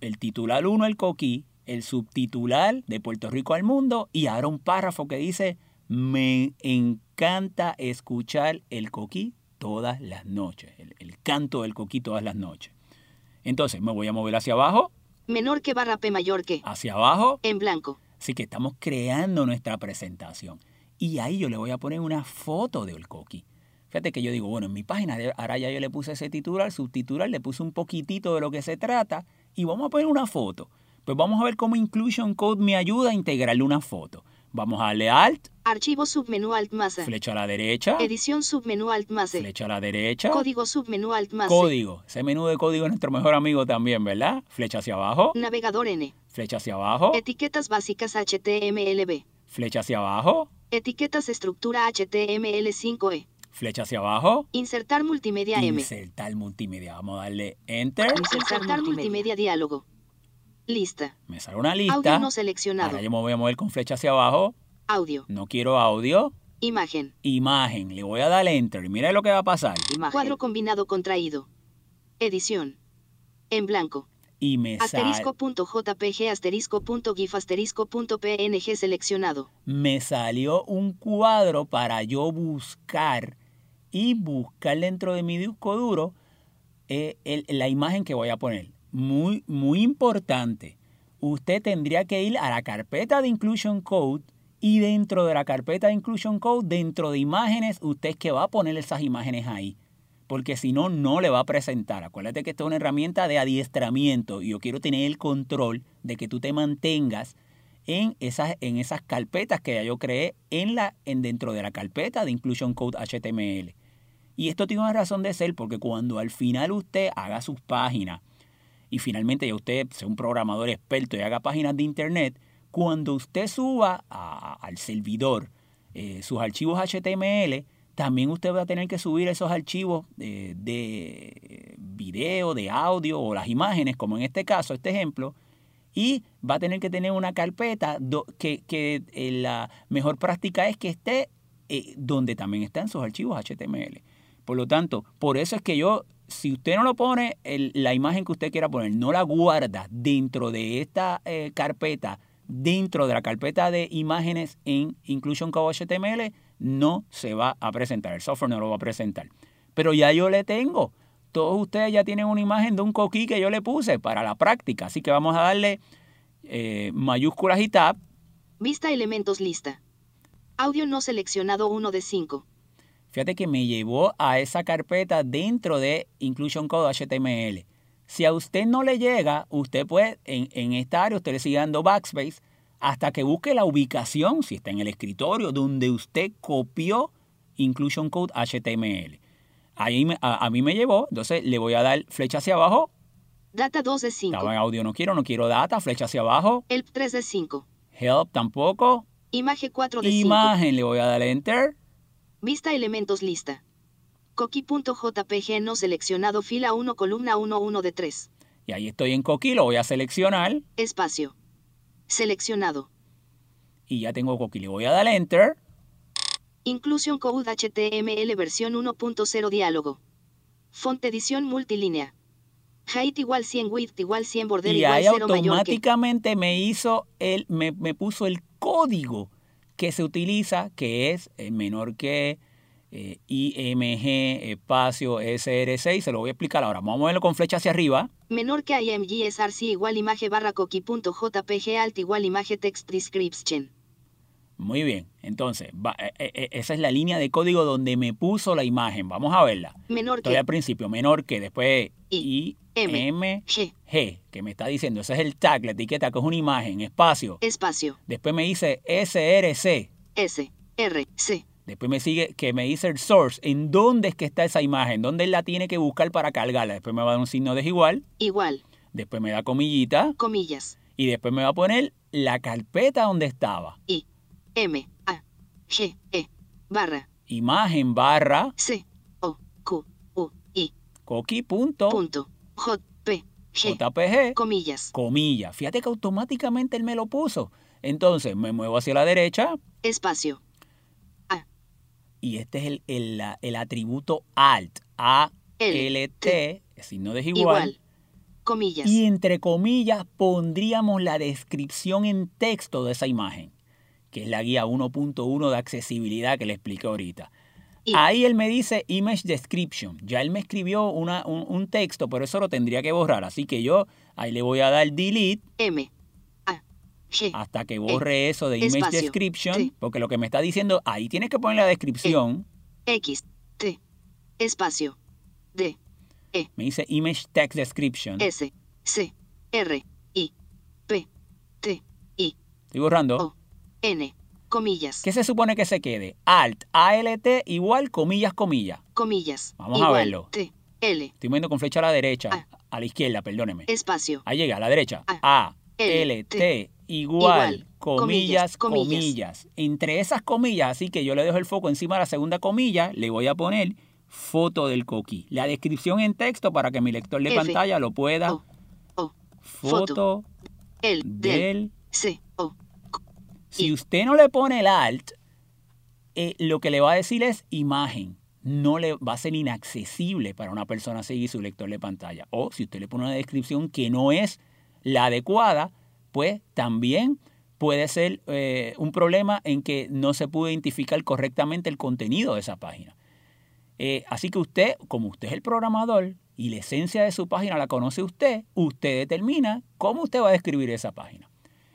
el titular 1, el coquí, el subtitular de Puerto Rico al mundo y ahora un párrafo que dice, me encanta escuchar el coquí todas las noches, el, el canto del coquí todas las noches. Entonces me voy a mover hacia abajo, Menor que barra P mayor que. hacia abajo, En blanco. así que estamos creando nuestra presentación. Y ahí yo le voy a poner una foto del coquí. Fíjate que yo digo, bueno, en mi página de ahora ya yo le puse ese titular, subtitular, le puse un poquitito de lo que se trata y vamos a poner una foto. Pues vamos a ver cómo Inclusion Code me ayuda a integrarle una foto. Vamos a darle Alt, Archivo submenú Alt más A. flecha a la derecha, Edición submenú Alt más E. flecha a la derecha, Código submenú Alt más E. código. Ese menú de código es nuestro mejor amigo también, ¿verdad? Flecha hacia abajo, Navegador N. flecha hacia abajo, Etiquetas básicas HTMLB. Flecha hacia abajo, Etiquetas estructura HTML5E. flecha hacia abajo, Insertar multimedia M. insertar multimedia. Vamos a darle Enter. Insertar Insertar multimedia multimedia. diálogo. Lista. Me sale una Audio lista. no seleccionado. Ahora yo me voy a mover con flecha hacia abajo. Audio. No quiero audio. Imagen. Imagen. Le voy a dar Enter. Y mira lo que va a pasar. Imagen. Cuadro combinado contraído. Edición. En blanco. Y me sale, Asterisco.jpg asterisco.gif asterisco.png seleccionado. me salió un cuadro para yo buscar y buscar dentro de mi disco duro eh, el- la imagen que voy a poner. Muy, muy importante. Usted tendría que ir a la carpeta de Inclusion Code y dentro de la carpeta de Inclusion Code, dentro de imágenes, usted es que va a poner esas imágenes ahí. Porque si no, no le va a presentar. Acuérdate que esto es una herramienta de adiestramiento y yo quiero tener el control de que tú te mantengas en esas, en esas carpetas que ya yo creé en la, en dentro de la carpeta de Inclusion Code HTML. Y esto tiene una razón de ser porque cuando al final usted haga sus páginas y finalmente ya usted sea un programador experto y haga páginas de internet, cuando usted suba a- al servidor eh, sus archivos HTML, también usted va a tener que subir esos archivos eh, de video, de audio o las imágenes, como en este caso, este ejemplo, y va a tener que tener una carpeta do- que, que, eh, la mejor práctica es que esté eh, donde también están sus archivos HTML. Por lo tanto, por eso es que yo, si usted no lo pone, la imagen que usted quiera poner, no la guarda dentro de esta carpeta, dentro de la carpeta de imágenes en Inclusion Code HTML, no se va a presentar. El software no lo va a presentar. Pero ya yo le tengo. Todos ustedes ya tienen una imagen de un coquí que yo le puse para la práctica. Así que vamos a darle eh, mayúsculas y tab. Vista elementos lista. Audio no seleccionado 1 de 5. Fíjate que me llevó a esa carpeta dentro de Inclusion Code HTML. Si a usted no le llega, usted puede, en, en esta área, usted le sigue dando backspace hasta que busque la ubicación, si está en el escritorio, donde usted copió Inclusion Code HTML. Ahí me- a, a mí me llevó, entonces le voy a dar flecha hacia abajo. Data 2 de 5. Estaba en audio, no quiero, no quiero data, flecha hacia abajo. Help 3 de 5. Help tampoco. Imagen 4 de 5. Imagen, le voy a dar enter. Vista elementos lista. Coqui.jpg no seleccionado fila 1 columna 1 1 de 3. Y ahí estoy en Coqui, lo voy a seleccionar. Espacio. Seleccionado. Y ya tengo Coqui, le voy a dar enter. Inclusion Code HTML versión 1.0 diálogo. Font edición multilínea. Height igual 100 width igual 100 border Y igual ahí 0 mayor que. automáticamente me hizo el, me, me puso el código que se utiliza, que es eh, menor que eh, IMG espacio SRC, y se lo voy a explicar ahora. Vamos a moverlo con flecha hacia arriba. Menor que IMG SRC igual imagen barra coqui.jpg alt igual imagen text description. Muy bien, entonces, va- eh, eh, esa es la línea de código donde me puso la imagen. Vamos a verla. Menor Estoy que al principio, menor que, después I, M, G. IMG, que me está diciendo, ese es el tag, la etiqueta, que es una imagen, espacio. espacio. Después me dice SRC. S, R, C. Después me sigue que me dice el source, en dónde es que está esa imagen, dónde él la tiene que buscar para cargarla. Después me va a dar un signo desigual, Igual. después me da comillita Comillas. y después me va a poner la carpeta donde estaba. I, M, A, G, E, barra, Imagen barra C, O, Q, U, I, coqui punto punto, J, P, G, JPG, comillas. comilla. Fíjate que automáticamente él me lo puso. Entonces me muevo hacia la derecha Espacio. Y este es el, el, el atributo alt, A, L, L, T, T, signo desigual. igual. Comillas. Y entre comillas pondríamos la descripción en texto de esa imagen, que es la guía 1.1 de accesibilidad que le expliqué ahorita. Y- Ahí él me dice image description. Ya él me escribió una- un, un texto, pero eso lo tendría que borrar. Así que yo ahí le voy a dar delete M, G, hasta que borre eso de image E, espacio, description, T. porque lo que me está diciendo, ahí tienes que poner la descripción. X, T, espacio, D, Me dice image text description. S, C, R, I, P, T, I, Estoy borrando. O, N, comillas. ¿Qué se supone que se quede? Alt, ALT igual comillas, comillas. Comillas. Vamos a verlo. T, L, Estoy moviendo con flecha a la derecha, a la izquierda, perdóneme. espacio. Ahí llega, a la derecha. A, A, L, T, igual, igual, comillas, comillas. Entre esas comillas, así que yo le dejo el foco encima de la segunda comilla, le voy a poner foto del coquí. La descripción en texto para que mi lector de F, pantalla lo pueda. O, O, foto L, del. C, O, Si usted no le pone el alt, eh, lo que le va a decir es imagen. No le va a ser inaccesible para una persona seguir su lector de pantalla. O si usted le pone una descripción que no es la adecuada, pues también puede ser eh, un problema en que no se pudo identificar correctamente el contenido de esa página. Eh, así que usted, como usted es el programador y la esencia de su página la conoce usted, usted determina cómo usted va a describir esa página,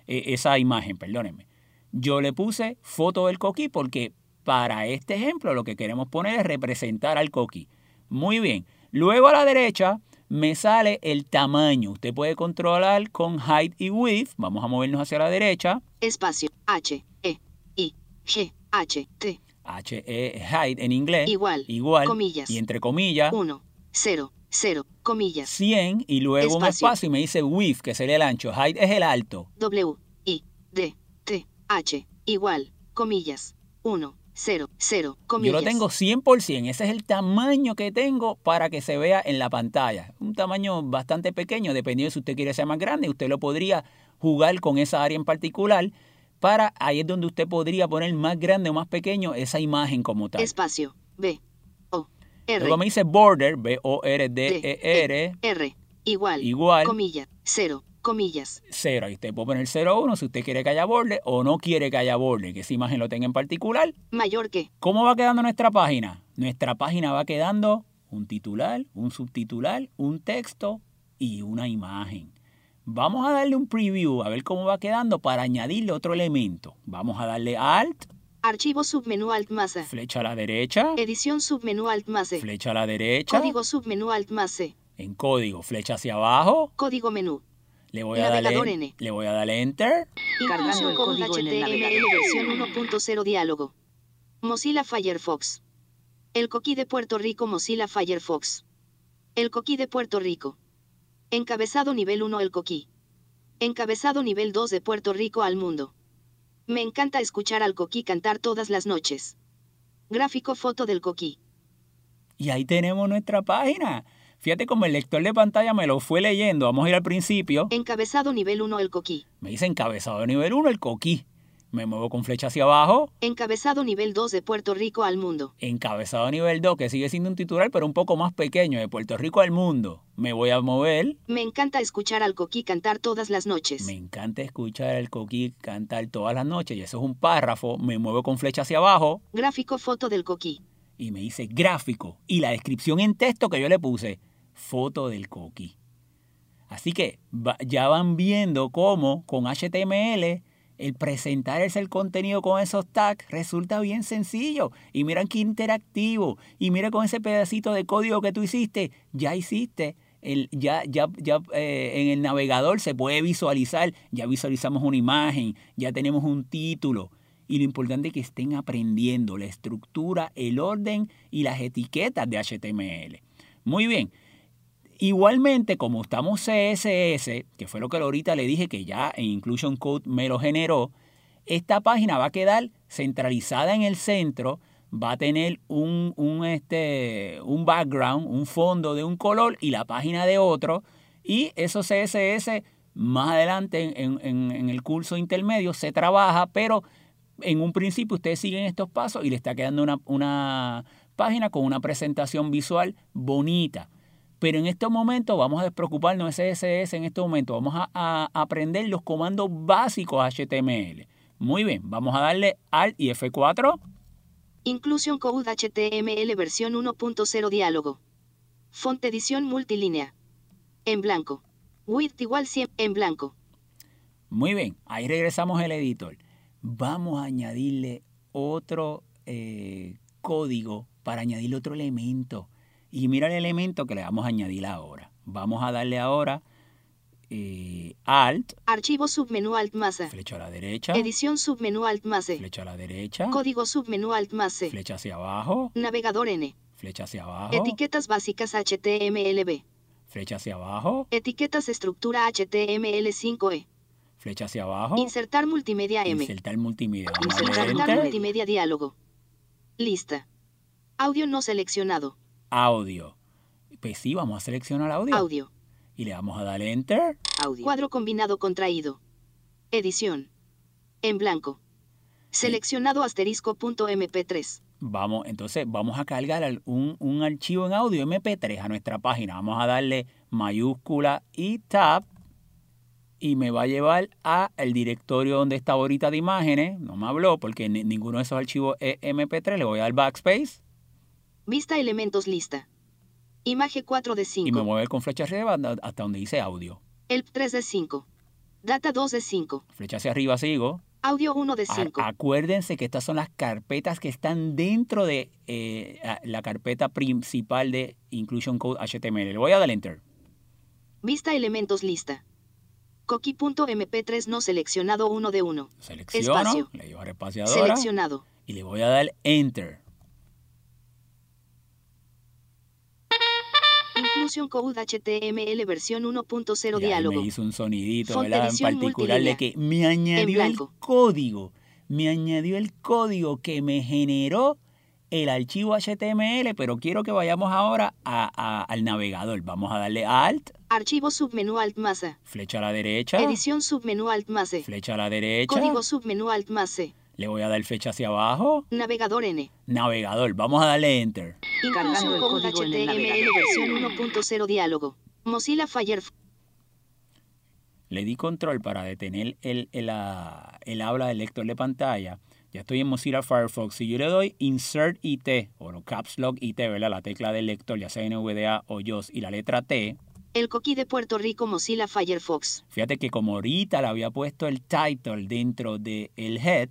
eh, esa imagen, perdónenme. Yo le puse foto del coquí porque para este ejemplo lo que queremos poner es representar al coquí. Muy bien. Luego a la derecha me sale el tamaño. Usted puede controlar con height y width. Vamos a movernos hacia la derecha. Espacio. H, E, I, G, H, T. H, E, height en inglés. Igual. Igual. Comillas. Y entre comillas. 1, 0, 0, comillas. 100 y luego un Espacio. espacio y me dice width, que sería el ancho. Height es el alto. W, I, D, T, H, igual, comillas. 1, 0, 0, comillas. Yo lo tengo 100%. Ese es el tamaño que tengo para que se vea en la pantalla. Un tamaño bastante pequeño, dependiendo si usted quiere ser más grande. Usted lo podría jugar con esa área en particular. Para ahí es donde usted podría poner más grande o más pequeño esa imagen como tal. Espacio. B, O, R, Luego me dice border, B-O-R-D-E-R, R, igual, igual, comillas. 0, comillas. 0. Ahí usted puede poner 0-1 si usted quiere que haya border o no quiere que haya border, que esa imagen lo tenga en particular. Mayor que. ¿Cómo va quedando nuestra página? Nuestra página va quedando un titular, un subtitular, un texto y una imagen. Vamos a darle un preview a ver cómo va quedando para añadirle otro elemento. Vamos a darle Alt, Archivo submenú Alt más E. flecha a la derecha, Edición submenú Alt más E. flecha a la derecha, Código submenú Alt más E. en código, flecha hacia abajo, Código menú. Le voy a darle, le voy a darle Enter, Inclusión el con código en el HTML versión 1.0 diálogo. Mozilla Firefox. El coquí de Puerto Rico Mozilla Firefox. El coquí de Puerto Rico. Encabezado nivel 1 El coquí. Encabezado nivel 2 de Puerto Rico al mundo. Me encanta escuchar al coquí cantar todas las noches. Gráfico foto del coquí. y ahí tenemos nuestra página. Fíjate como el lector de pantalla me lo fue leyendo. Vamos a ir al principio. Encabezado nivel 1 El coquí. Me dice encabezado nivel 1 el coquí. Me muevo con flecha hacia abajo. Encabezado nivel 2 de Puerto Rico al mundo. Encabezado nivel 2, que sigue siendo un titular, pero un poco más pequeño, de Puerto Rico al mundo. Me voy a mover. Me encanta escuchar al coquí cantar todas las noches. Me encanta escuchar al coquí cantar todas las noches. Y eso es un párrafo. Me muevo con flecha hacia abajo. Gráfico foto del coquí. Y me dice gráfico. Y la descripción en texto que yo le puse. Foto del coquí. Así que ya van viendo cómo con HTML el presentar ese el contenido con esos tags resulta bien sencillo. Y miran qué interactivo. Y mira con ese pedacito de código que tú hiciste, ya hiciste. El, ya ya, ya eh, en el navegador se puede visualizar, ya visualizamos una imagen, ya tenemos un título. Y lo importante es que estén aprendiendo la estructura, el orden y las etiquetas de HTML. Muy bien. Igualmente, como estamos CSS, que fue lo que ahorita le dije que ya en Inclusion Code me lo generó, esta página va a quedar centralizada en el centro, va a tener un, un, este, un background, un fondo de un color y la página de otro, y eso CSS más adelante en, en- en el curso intermedio se trabaja, pero en un principio ustedes siguen estos pasos y le está quedando una, una página con una presentación visual bonita. Pero en este momento vamos a despreocuparnos de CSS en este momento. Vamos a, a aprender los comandos básicos HTML. Muy bien, vamos a darle Alt y F4. Inclusion Code HTML versión 1.0 diálogo. Font edición multilínea. En blanco. Width igual 100 en blanco. Muy bien, ahí regresamos al editor. Vamos a añadirle otro eh, código para añadirle otro elemento. Y mira el elemento que le vamos a añadir ahora. Vamos a darle ahora eh, Alt, Archivo submenú Alt más E. flecha a la derecha, Edición submenú Alt más E. flecha a la derecha, Código submenú Alt más E. flecha hacia abajo, Navegador N. flecha hacia abajo, Etiquetas básicas HTMLB. flecha hacia abajo, Etiquetas estructura HTML5E. Flecha hacia abajo, Insertar multimedia M. insertar multimedia. Vamos Insertar multimedia diálogo. Lista. Audio no seleccionado. audio. Pues sí, vamos a seleccionar audio. Audio. Y le vamos a dar Enter. Audio. Cuadro combinado contraído. Edición. En blanco. Seleccionado asterisco punto MP3. Vamos, entonces vamos a cargar un, un archivo en audio MP3 a nuestra página. Vamos a darle mayúscula y tab. Y me va a llevar a el directorio donde está ahorita de imágenes. No me habló porque ni- ninguno de esos archivos es MP3. Le voy a dar backspace. Vista elementos lista. Imagen 4 de Y me 5. mueve con flecha arriba hasta donde dice audio. ELP 3 de 5. Data 2 de 5. Flecha hacia arriba sigo. Audio 1 de A- 5. acuérdense que estas son las carpetas que están dentro de eh, la carpeta principal de Inclusion Code HTML. Le voy a dar enter. Vista elementos lista. Coqui.mp3 no seleccionado 1 de 1. Selecciono, Espacio. le llevo a la espaciadora Seleccionado. y le voy a dar enter. Inclusion Code HTML versión 1.0 Y ahí diálogo. me hizo un sonidito, Fonte ¿verdad? En particular de que me añadió el código. Me añadió el código que me generó el archivo HTML, pero quiero que vayamos ahora a- a- al navegador. Vamos a darle Alt, Archivo submenú Alt más A. flecha a la derecha, Edición submenú Alt más E. flecha a la derecha, Código submenú Alt más C. le voy a dar flecha hacia abajo, Navegador N. navegador. Vamos a darle Enter. Cargando el código en el HTML versión 1.0 diálogo. Mozilla Firefox. Le di control para detener el, el, el habla del lector de pantalla. Ya estoy en Mozilla Firefox. Si yo le doy Insert IT, o no, Caps Lock IT, ¿verdad? La tecla del lector, ya sea NVDA o JOS, y la letra T, El coquí de Puerto Rico Mozilla Firefox. fíjate que como ahorita le había puesto el title dentro del head,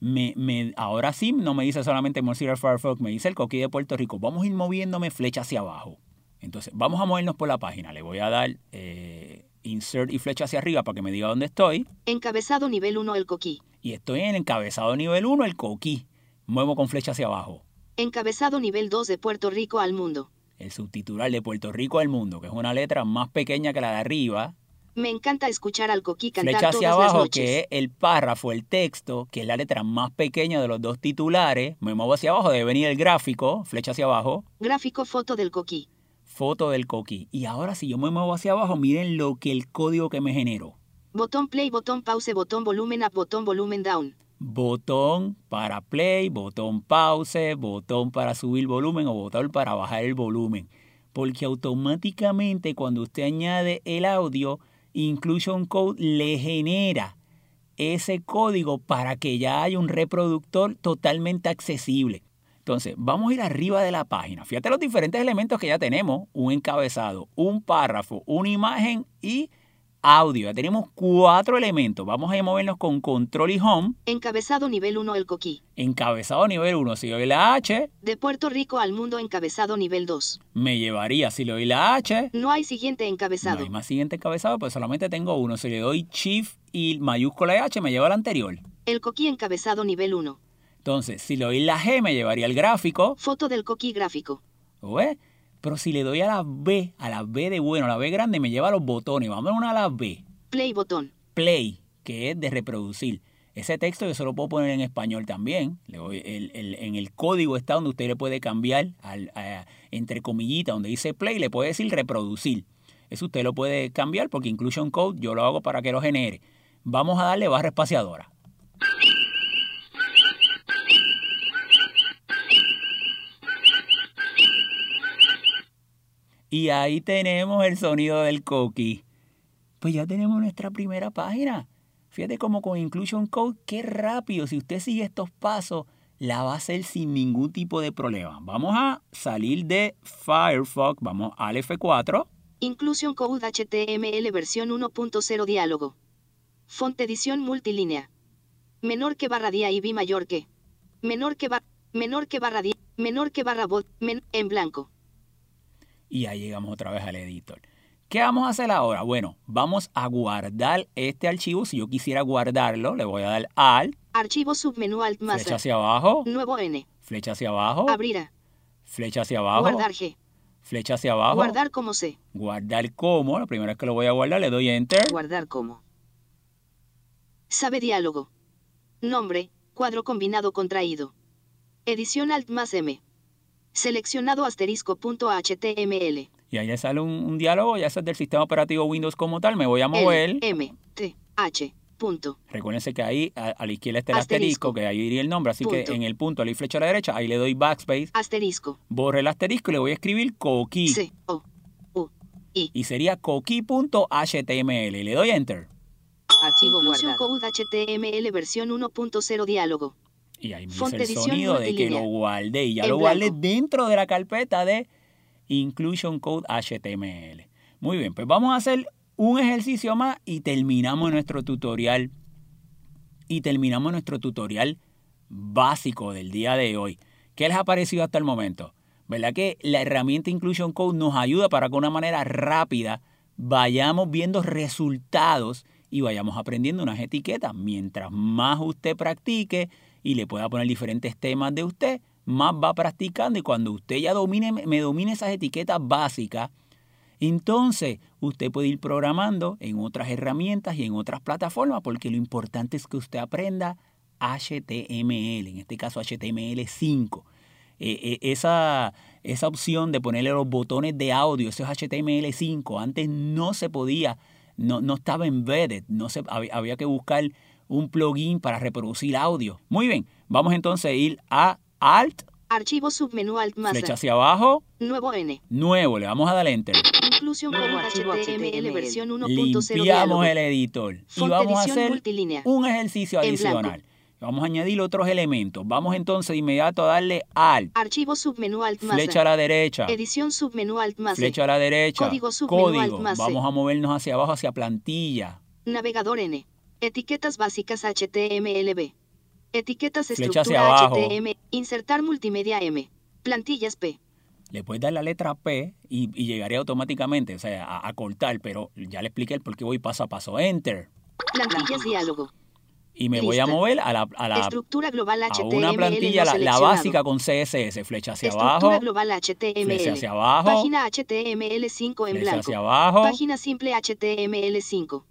me, me- ahora sí no me dice solamente Mozilla Firefox, me dice el coquí de Puerto Rico. Vamos a ir moviéndome flecha hacia abajo. Entonces, vamos a movernos por la página. Le voy a dar eh, Insert y flecha hacia arriba para que me diga dónde estoy. Encabezado nivel 1 el coquí. y estoy en el encabezado nivel 1, el coquí. Muevo con flecha hacia abajo. Encabezado nivel 2 de Puerto Rico al mundo. El subtitular de Puerto Rico al mundo, que es una letra más pequeña que la de arriba. Me encanta escuchar al coquí cantar Flecha hacia todas las abajo, noches. que es el párrafo, el texto, que es la letra más pequeña de los dos titulares. Me muevo hacia abajo, debe venir el gráfico, flecha hacia abajo, Gráfico foto del coquí. Foto del coquí. Y ahora si yo me muevo hacia abajo, miren lo que el código que me generó. Botón play, botón pause, botón volumen up, botón volumen down. botón para play, botón pause, botón para subir volumen o botón para bajar el volumen. Porque automáticamente cuando usted añade el audio, Inclusion Code le genera ese código para que ya haya un reproductor totalmente accesible. Entonces, vamos a ir arriba de la página. Fíjate los diferentes elementos que ya tenemos. Un encabezado, un párrafo, una imagen y audio. Ya tenemos cuatro elementos. Vamos a movernos con control y home. Encabezado nivel 1 el coquí. Encabezado nivel 1. Si le doy la H, De Puerto Rico al mundo encabezado nivel 2. me llevaría. Si le doy la H, No hay siguiente no encabezado. hay más siguiente encabezado, pues solamente tengo uno. Si le doy Shift y mayúscula H, me lleva al anterior. El coquí encabezado nivel 1. Entonces, si le doy la G, me llevaría al gráfico. Foto del coquí gráfico. ¿Ves? Pero si le doy a la B, a la B de bueno, a la B grande, me lleva a los botones. Vamos a una a la B. Play botón. Play, que es de reproducir. Ese texto yo se lo puedo poner en español también. Le doy el- el- en el código está donde usted le puede cambiar al, a- entre comillitas, donde dice play, le puede decir reproducir. Eso usted lo puede cambiar porque Inclusion Code yo lo hago para que lo genere. Vamos a darle barra espaciadora. Y ahí tenemos el sonido del coqui. Pues ya tenemos nuestra primera página. Fíjate cómo con Inclusion Code, qué rápido. Si usted sigue estos pasos, la va a hacer sin ningún tipo de problema. Vamos a salir de Firefox, vamos al F4. Inclusion Code HTML versión 1.0 diálogo. Font edición multilínea. Menor que barra día y B mayor que. Menor que barra. Menor que barra día. Menor que barra bot. En blanco. Y ahí llegamos otra vez al editor. ¿Qué vamos a hacer ahora? Bueno, vamos a guardar este archivo. Si yo quisiera guardarlo, le voy a dar Alt, Archivo submenú Alt más flecha hacia abajo, Nuevo N. flecha hacia abajo, Abrir a. flecha hacia abajo, Guardar G. flecha hacia abajo, Guardar como C. guardar como. La primera vez que lo voy a guardar, le doy Enter. Guardar como. Sabe diálogo. Nombre. Cuadro combinado contraído. Edición Alt más M. Seleccionado asterisco punto HTML. Y ahí le sale un, un diálogo, ya es del sistema operativo Windows como tal. Me voy a mover. L, M, T, H, punto. Recuérdense que ahí a, a la izquierda está el Asterisco. asterisco, que ahí iría el nombre. Así que en el punto, la flecha a la derecha, ahí le doy backspace, Asterisco. borre el asterisco y le voy a escribir coqui. C, O, U, I. Y sería coqui.html. Le doy enter. Archivo Inclusion guardado. Code HTML versión 1.0 diálogo. Y ahí me dice el sonido de que lo guardé y ya En lo guardé blanco. dentro de la carpeta de Inclusion Code HTML. Muy bien, pues vamos a hacer un ejercicio más y terminamos nuestro tutorial. Y terminamos nuestro tutorial básico del día de hoy. ¿Qué les ha parecido hasta el momento? ¿Verdad que la herramienta Inclusion Code nos ayuda para que de una manera rápida vayamos viendo resultados y vayamos aprendiendo unas etiquetas? Mientras más usted practique y le pueda poner diferentes temas de usted, más va practicando y cuando usted ya domine, me domine esas etiquetas básicas, entonces usted puede ir programando en otras herramientas y en otras plataformas porque lo importante es que usted aprenda HTML, en este caso HTML5. Eh, eh, esa, esa opción de ponerle los botones de audio, eso es HTML5, antes no se podía, no, no estaba embedded, no se, había, había que buscar un plugin para reproducir audio. Muy bien, vamos entonces a ir a Alt, Archivo submenú Alt más flecha hacia abajo, Nuevo N. nuevo, le vamos a dar Enter. Code archivo HTML versión 1.0 Limpiamos el editor y vamos a hacer multilínea. un ejercicio adicional. Vamos a añadir otros elementos. Vamos entonces de inmediato a darle Alt, Archivo submenú Alt más flecha a la derecha, Edición submenú Alt más flecha a la derecha, Código submenú Alt más. Vamos a movernos hacia abajo, hacia plantilla. Navegador N. Etiquetas básicas HTMLB. Etiquetas Flecha estructura abajo. HTML. Insertar multimedia M. Plantillas P. Le puedes dar la letra P y, y llegaría automáticamente, o sea, a, a cortar, pero ya le expliqué el por qué voy paso a paso. Enter. Plantillas diálogo. Y me voy a mover a la, a la- Estructura global a HTML. una plantilla, no la, básica con CSS, flecha hacia Estructura abajo, global HTML. flecha hacia abajo, Página HTML5 en flecha blanco. hacia abajo. Página simple HTML5.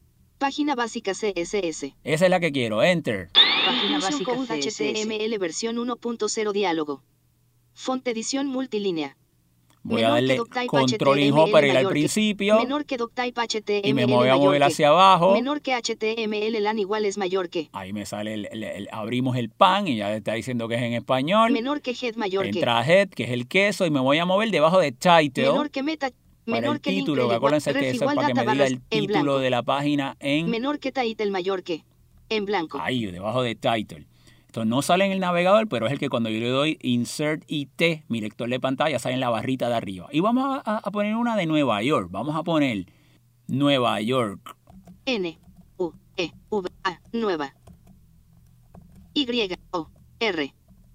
Página básica CSS. Esa es la que quiero. Enter. Página básica Code CSS. HTML versión 1.0 diálogo. Fonte edición multilínea. Voy a Menor que darle control y HTML H para ir al principio Menor que doctype HTML y me voy a mover hacia abajo. Menor que HTML LAN igual es mayor que. Ahí me sale, el, el- el- abrimos el pan y ya está diciendo que es en español. Menor que head mayor que. Entra head, que es el queso, y me voy a mover debajo de title Menor que meta. Para Menor el que link título. que acuérdense que eso es para que me diga el título blanco. de la página en Menor que title mayor que. En blanco. ahí, debajo de title. Esto no sale en el navegador, pero es el que cuando yo le doy Insert IT, mi lector de pantalla, sale en la barrita de arriba. Y vamos a, a poner una de Nueva York. Vamos a poner Nueva York. N. U. E. V. A. Nueva. Y. O. R.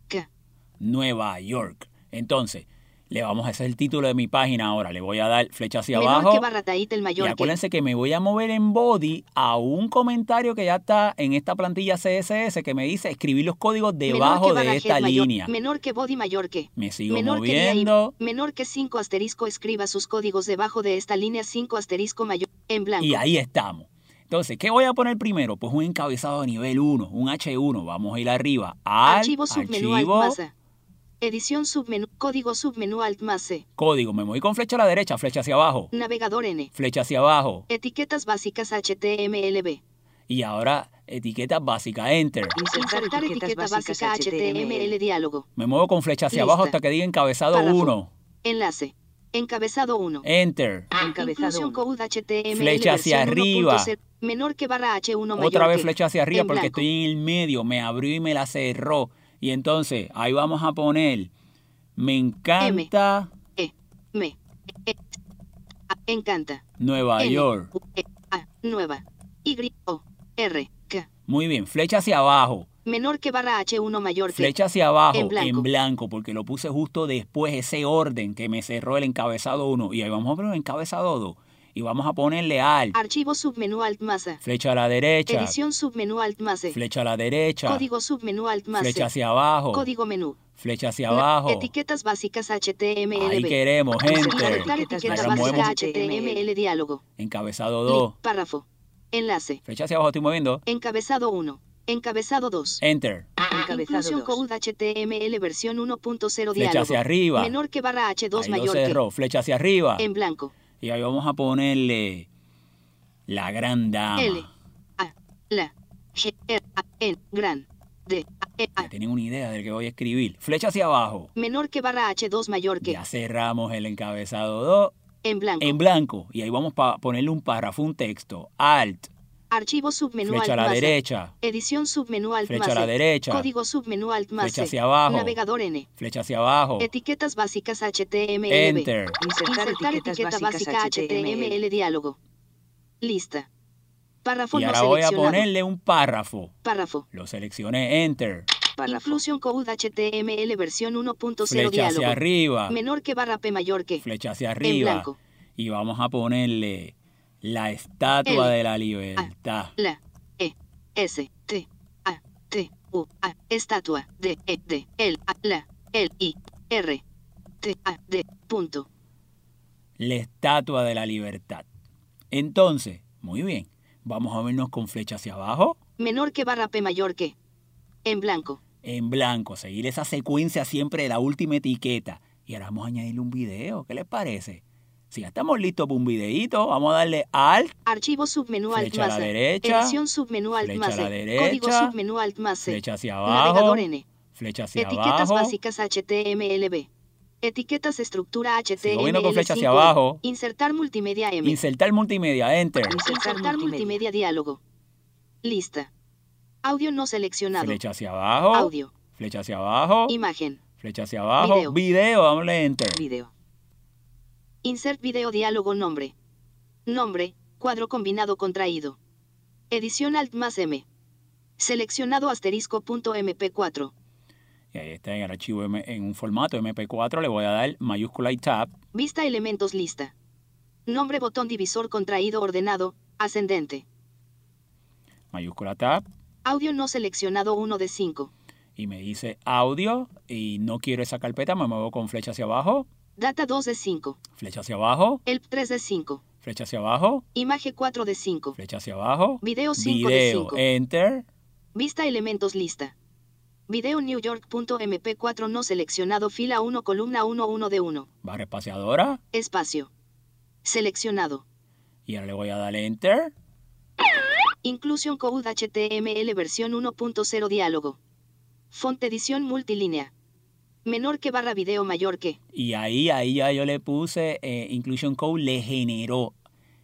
K. Nueva York. Entonces, le vamos a hacer el título de mi página ahora. Le voy a dar flecha hacia Menor abajo. que Y mayor que. acuérdense que me voy a mover en body a un comentario que ya está en esta plantilla CSS que me dice escribir los códigos debajo de esta mayor- línea. Menor que body mayor que. Me sigo Menor que día y- moviendo menor que 5 asterisco escriba sus códigos debajo de esta línea 5 asterisco mayor en blanco. y ahí estamos. Entonces, ¿qué voy a poner primero? Pues un encabezado de nivel 1, un H1. Vamos a ir arriba al Archivo submenú archivo. Edición submenú, código submenú alt más C. código. Me voy con flecha a la derecha, flecha hacia abajo, Navegador N. flecha hacia abajo. Etiquetas básicas HTMLB. Y ahora, etiquetas básicas, enter. Insertar Insertar etiqueta básica HTML diálogo. Me muevo con flecha hacia Lista. abajo hasta que diga encabezado Párrafo. 1, Enlace. Encabezado 1. enter. Encabezado Inclusion uno. Code HTML Flecha hacia arriba. 1.0, Menor que barra H1 mayor Otra vez que. flecha hacia arriba en porque blanco. estoy en el medio. Me abrió y me la cerró. Y entonces ahí vamos a poner. Me encanta E. Me. E, A, encanta. Nueva N, York. E, A. Nueva. Y. O. R. K. Muy bien, flecha hacia abajo. Menor que barra H1 mayor que. Flecha hacia abajo En blanco. blanco, porque lo puse justo después, ese orden que me cerró el encabezado 1. Y ahí vamos a poner el encabezado 2. Y vamos a ponerle al. Archivo submenú alt más A. Flecha a la derecha. Edición submenú alt más E. Flecha a la derecha. Código submenú alt más Flecha E. hacia abajo. Código menú. Flecha hacia abajo. Etiquetas básicas HTML. Ahí queremos, gente. Etiquetas etiqueta Ahora básica movemos HTML diálogo. encabezado Li- 2. Párrafo. Enlace. Flecha hacia abajo estoy moviendo. Encabezado 1. Encabezado 2. Enter. 2. Code HTML versión 1.0 Flecha diálogo. hacia arriba. Menor que barra H2 Ahí lo mayor que. cerró. Flecha hacia arriba. En blanco. Y ahí vamos a ponerle la gran dama. L. A. La. G. R. A. N. Gran. D. A. E. Ya A. tienen una idea del que voy a escribir. Flecha hacia abajo. Menor que barra H2 mayor que. Ya cerramos el encabezado 2 En blanco. en blanco. Y ahí vamos a ponerle un párrafo, un texto. Alt. Archivo submenú flecha a Alt la más derecha, Edición submenú Alt flecha más a la derecha, Código submenú Alt más flecha hacia abajo, Navegador N. flecha hacia abajo, Etiquetas básicas HTML. enter. Insertar, Insertar etiquetas etiqueta básicas básica HTML diálogo. Lista. Párrafo Y no ahora voy a ponerle un párrafo. Párrafo. Lo seleccioné, enter. Párrafo. Inclusion Code HTML versión 1.0 Flecha hacia diálogo. arriba, Menor que barra P mayor que. flecha hacia En arriba. blanco. Y vamos a ponerle la estatua L, de la libertad. La. E. S. T. A. T. U. A. Estatua. D. E. D. L. A. La. L. I. R. T. A. D. Punto. La estatua de la libertad. Entonces, muy bien. Vamos a vernos con flecha hacia abajo, Menor que barra P mayor que. En blanco. en blanco. Seguir esa secuencia siempre de la última etiqueta. Y ahora vamos a añadirle un video. ¿Qué les parece? Si ya estamos listos para un videito, vamos a darle Alt, Archivo submenú Alt Flecha a la más E. derecha, Edición submenú Alt flecha más a la E. derecha, Código submenú Alt más E. flecha hacia abajo, Navegador N. flecha hacia Etiquetas abajo. básicas HTMLB. Etiquetas estructura Sigo viendo con flecha hacia HTML5. abajo. Insertar multimedia M. Insertar multimedia, enter. Insertar Insertar multimedia. multimedia. diálogo. Lista. Audio no seleccionado. Flecha hacia abajo, Audio. flecha hacia abajo, Imagen. flecha hacia abajo, Video. video, dámosle enter. Video. Insert video diálogo nombre. Nombre. Cuadro combinado contraído. Edición Alt más M. Seleccionado asterisco punto MP4. Y ahí está en el archivo M- en un formato MP4, le voy a dar mayúscula y tab. Vista elementos lista. Nombre botón divisor contraído ordenado, ascendente. mayúscula tab Audio no seleccionado 1 de 5. y me dice audio y no quiero esa carpeta, me muevo con flecha hacia abajo, Data 2 de 5. flecha hacia abajo, ELP 3 de 5. flecha hacia abajo, Imagen 4 de 5. flecha hacia abajo, Video 5 de video, 5. enter, Vista elementos lista. Video New York.mp4 no seleccionado fila 1 columna 1 1 de 1. barra espaciadora Espacio. Seleccionado. y ahora le voy a dar enter Inclusion Code HTML versión 1.0 diálogo. Font edición multilínea. Menor que barra video mayor que. y ahí, ahí ya yo le puse eh, inclusion code, le generó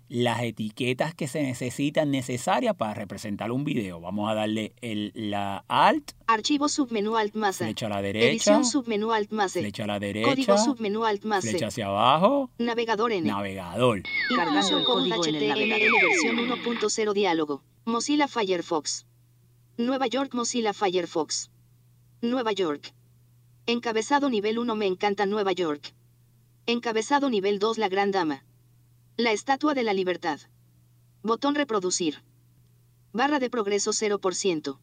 las etiquetas que se necesitan necesarias para representar un video. Vamos a darle el, la alt, Archivo submenú Alt más A. flecha a la derecha, Edición submenú Alt más E. flecha a la Código derecha, submenú Alt más E. flecha hacia abajo, Navegador N. navegador. Código en el HTML versión 1.0 diálogo. Mozilla Firefox. Nueva York Mozilla Firefox. Nueva York. Encabezado nivel 1 Me encanta Nueva York. Encabezado nivel 2 La Gran Dama. La Estatua de la Libertad. Botón reproducir. Barra de progreso 0%.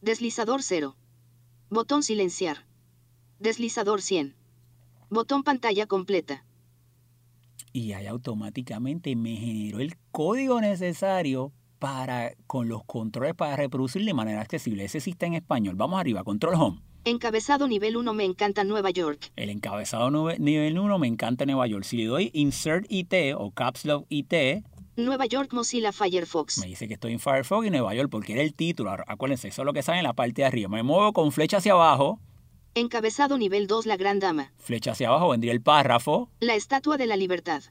Deslizador 0. Botón silenciar. Deslizador 100. Botón pantalla completa. y ahí automáticamente me generó el código necesario para con los controles para reproducir de manera accesible. Ese sí está en español. Vamos arriba, control home. Encabezado nivel 1 Me encanta Nueva York. El encabezado nivel 1 me encanta Nueva York. Si le doy insert IT o caps lock IT, Nueva York Mozilla Firefox. me dice que estoy en Firefox y Nueva York porque era el título. Acuérdense, eso es lo que sale en la parte de arriba. Me muevo con flecha hacia abajo. Encabezado nivel 2 La Gran Dama. Flecha hacia abajo vendría el párrafo. La Estatua de la Libertad.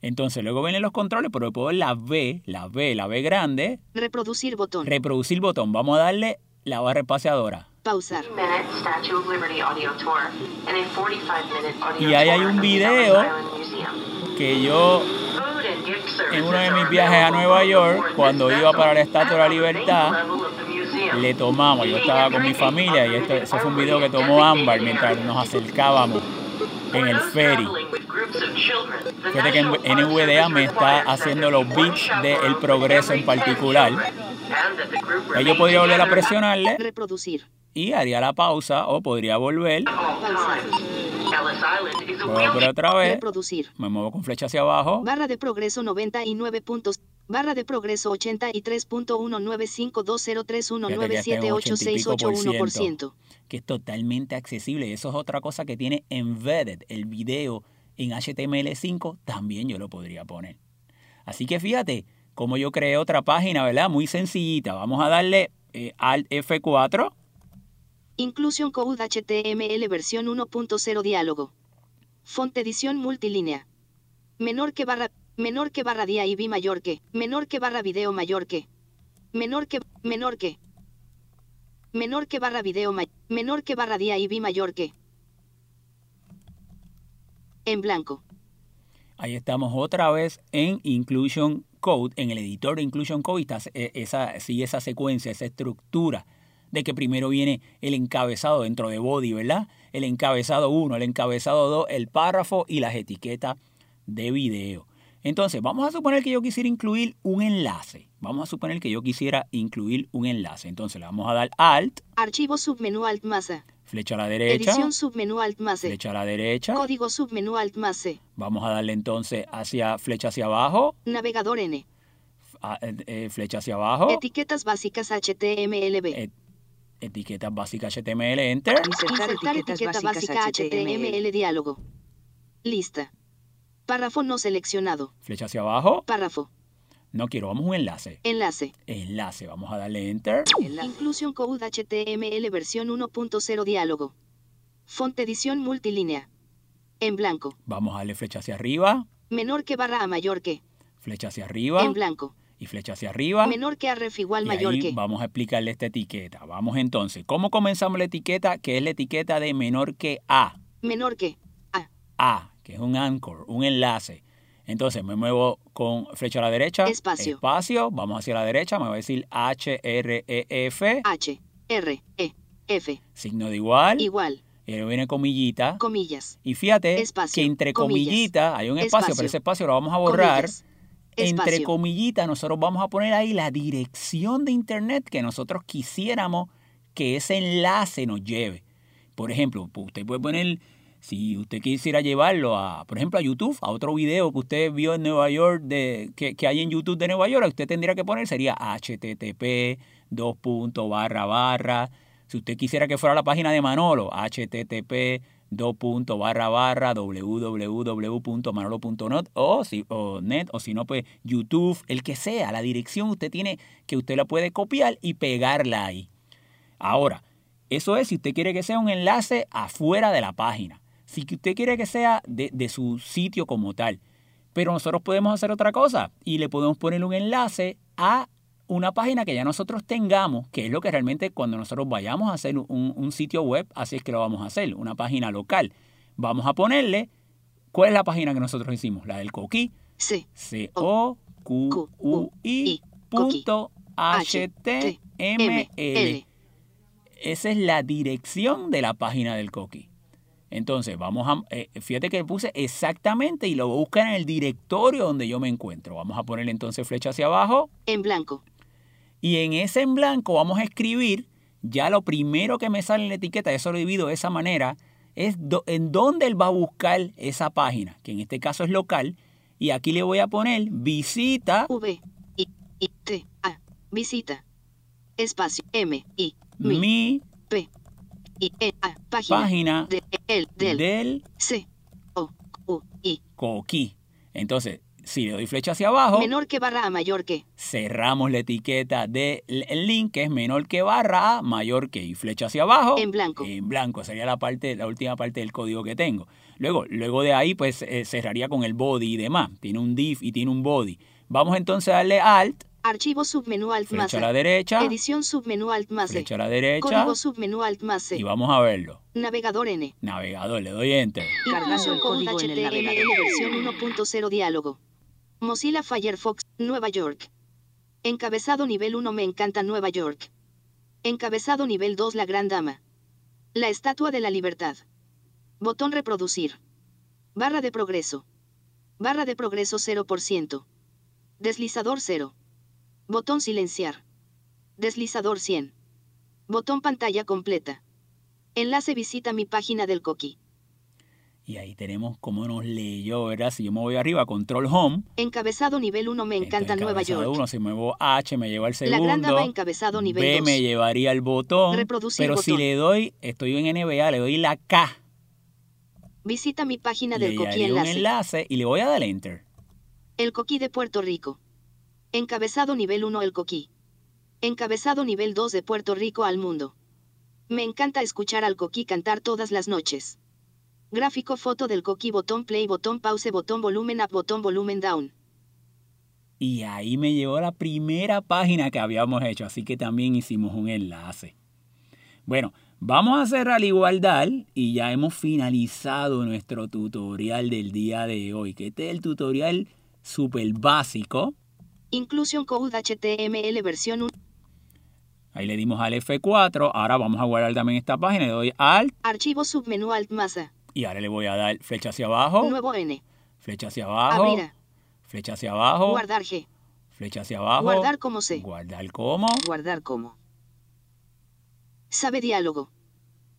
Entonces luego vienen los controles, pero puedo ver la B, la B, la B grande. Reproducir botón. Reproducir botón. Vamos a darle la barra espaciadora. Pausar. minute Statue of Liberty audio tour and a 45 minute audio Y ahí hay un video. Que yo en uno de mis viajes a Nueva York, cuando iba para la Estatua de la Libertad, le tomamos. Yo estaba con mi familia y esto, ese fue un video que tomó Ámbar mientras nos acercábamos en el ferry. Fíjate que NVDA me está haciendo los beats del progreso en particular. Ahí yo podría volver a presionarle Reproducir. y haría la pausa o podría volver, por otra vez, Reproducir. me muevo con flecha hacia abajo, Barra de progreso 99 puntos. Barra de progreso 83.1952031978681%. que es totalmente accesible. Y eso es otra cosa que tiene embedded el video en HTML5, también yo lo podría poner. Así que fíjate como yo creé otra página, ¿verdad? Muy sencillita. Vamos a darle eh, al F4. Inclusion Code HTML versión 1.0 diálogo. Font edición multilínea. Menor que barra, menor que barra día y vi mayor que, menor que barra video mayor que. Menor que, menor que. Menor que barra video, ma- menor que barra día y vi mayor que. En blanco. Ahí estamos otra vez en Inclusion Code, en el editor de Inclusion Code, está, eh, esa, esa secuencia, esa estructura de que primero viene el encabezado dentro de body, ¿verdad? El encabezado 1, el encabezado 2, el párrafo y las etiquetas de video. Entonces, vamos a suponer que yo quisiera incluir un enlace. Vamos a suponer que yo quisiera incluir un enlace. Entonces, le vamos a dar Alt, Archivo submenú Alt más A. flecha a la derecha, Edición submenú Alt más E. flecha a la derecha. Código submenú Alt más C. Vamos a darle entonces hacia flecha hacia abajo, Navegador N. a- eh, eh, flecha hacia abajo. Etiquetas básicas HTMLB. Et- etiquetas básicas HTML, enter. Insertar, Insertar etiquetas etiqueta básicas básica HTML. HTML diálogo. Lista. Párrafo no seleccionado. Flecha hacia abajo. Párrafo. No quiero, vamos a un enlace. Enlace. Enlace, vamos a darle enter. Enlace. Inclusion Code HTML versión 1.0 diálogo. Font edición multilínea. En blanco. Vamos a darle flecha hacia arriba, Menor que barra a mayor que. flecha hacia arriba En blanco. y flecha hacia arriba. Menor que a ref igual Y mayor ahí que. vamos a explicarle esta etiqueta. Vamos entonces, ¿cómo comenzamos la etiqueta? Que es la etiqueta de menor que A. Menor que. A. A, que es un anchor, un enlace. Entonces me muevo con flecha a la derecha. Espacio. Espacio. Vamos hacia la derecha. Me va a decir HREF. H. R. E. F. Signo de igual. Igual. Y luego viene comillita. Comillas. Y fíjate Espacio, que entre comillas. comillita hay un espacio, Espacio, pero ese espacio lo vamos a borrar. Comillas. Entre comillita nosotros vamos a poner ahí la dirección de internet que nosotros quisiéramos que ese enlace nos lleve. Por ejemplo, usted puede poner, si usted quisiera llevarlo a, por ejemplo, a YouTube, a otro video que usted vio en Nueva York, de, que, que hay en YouTube de Nueva York, usted tendría que poner, sería http, dos puntos, barra, barra. Si usted quisiera que fuera la página de Manolo, http, dos puntos, barra, barra, www.manolo.net o, si, o net, o si no, pues YouTube, el que sea, la dirección usted tiene que usted la puede copiar y pegarla ahí. Ahora, eso es si usted quiere que sea un enlace afuera de la página. Si usted quiere que sea de, de su sitio como tal. Pero nosotros podemos hacer otra cosa y le podemos poner un enlace a una página que ya nosotros tengamos, que es lo que realmente cuando nosotros vayamos a hacer un, un sitio web, así es que lo vamos a hacer, una página local. Vamos a ponerle, ¿cuál es la página que nosotros hicimos? La del coquí, C. C-O-Q-U-I punto H-T-M-L. Esa es la dirección de la página del coquí. Entonces, vamos a, eh, fíjate que puse exactamente y lo busca en el directorio donde yo me encuentro. Vamos a ponerle entonces flecha hacia abajo En blanco. y en ese en blanco vamos a escribir ya lo primero que me sale en la etiqueta, eso lo divido de esa manera, es do- en dónde él va a buscar esa página, que en este caso es local, y aquí le voy a poner visita V. I. I. T. A. Visita. Espacio. M. I. Mi. I. E. A. Página. página De. El. Del. del C. O. U. I. coquí. Entonces, si le doy flecha hacia abajo, Menor que barra a mayor que. cerramos la etiqueta del link que es menor que barra A, mayor que y flecha hacia abajo. En blanco. En blanco sería la parte, la última parte del código que tengo. Luego, luego de ahí, pues eh, cerraría con el body y demás. Tiene un div y tiene un body. Vamos entonces a darle alt, Archivo submenú alt más flecha a la A. derecha, Edición submenú alt más E. flecha a la derecha Código submenú alt más y C. vamos a verlo. Navegador N. Navegador, le doy enter. Código en el HTML navegador. versión 1.0 diálogo. Mozilla Firefox, Nueva York. Encabezado nivel 1 Me encanta Nueva York. Encabezado nivel 2 La Gran Dama. La Estatua de la Libertad. Botón reproducir. Barra de progreso. Barra de progreso 0%. Deslizador 0. Botón silenciar. Deslizador 100. Botón pantalla completa. Enlace visita mi página del Coqui. Y ahí tenemos cómo nos leyó, ¿verdad? Si yo me voy arriba, control home. Encabezado nivel 1 Me encanta entonces, Nueva encabezado York. Uno, si muevo H me lleva al La segundo. gran dama encabezado nivel B 2. me llevaría el botón. Reproducir pero si botón. le doy, estoy en NBA, le doy la K. Visita mi página Le del Coqui daría un enlace. enlace y le voy a dar enter. El Coqui de Puerto Rico. Encabezado nivel 1 El Coqui. Encabezado nivel 2 de Puerto Rico al mundo. Me encanta escuchar al Coqui cantar todas las noches. Gráfico foto del Coqui botón play botón pause botón volumen up botón volumen down. y ahí me llevó la primera página que habíamos hecho, así que también hicimos un enlace. Bueno, vamos a cerrar igualdad y ya hemos finalizado nuestro tutorial del día de hoy, que este es el tutorial súper básico. Inclusion Code HTML versión 1. Ahí le dimos al F4, ahora vamos a guardar también esta página, le doy Alt Archivo submenú Alt masa. y ahora le voy a dar flecha hacia abajo, Nuevo N. flecha hacia abajo, Abrir. flecha hacia abajo, Guardar G. flecha hacia abajo, Guardar como C. guardar como, Guardar como. Sabe diálogo.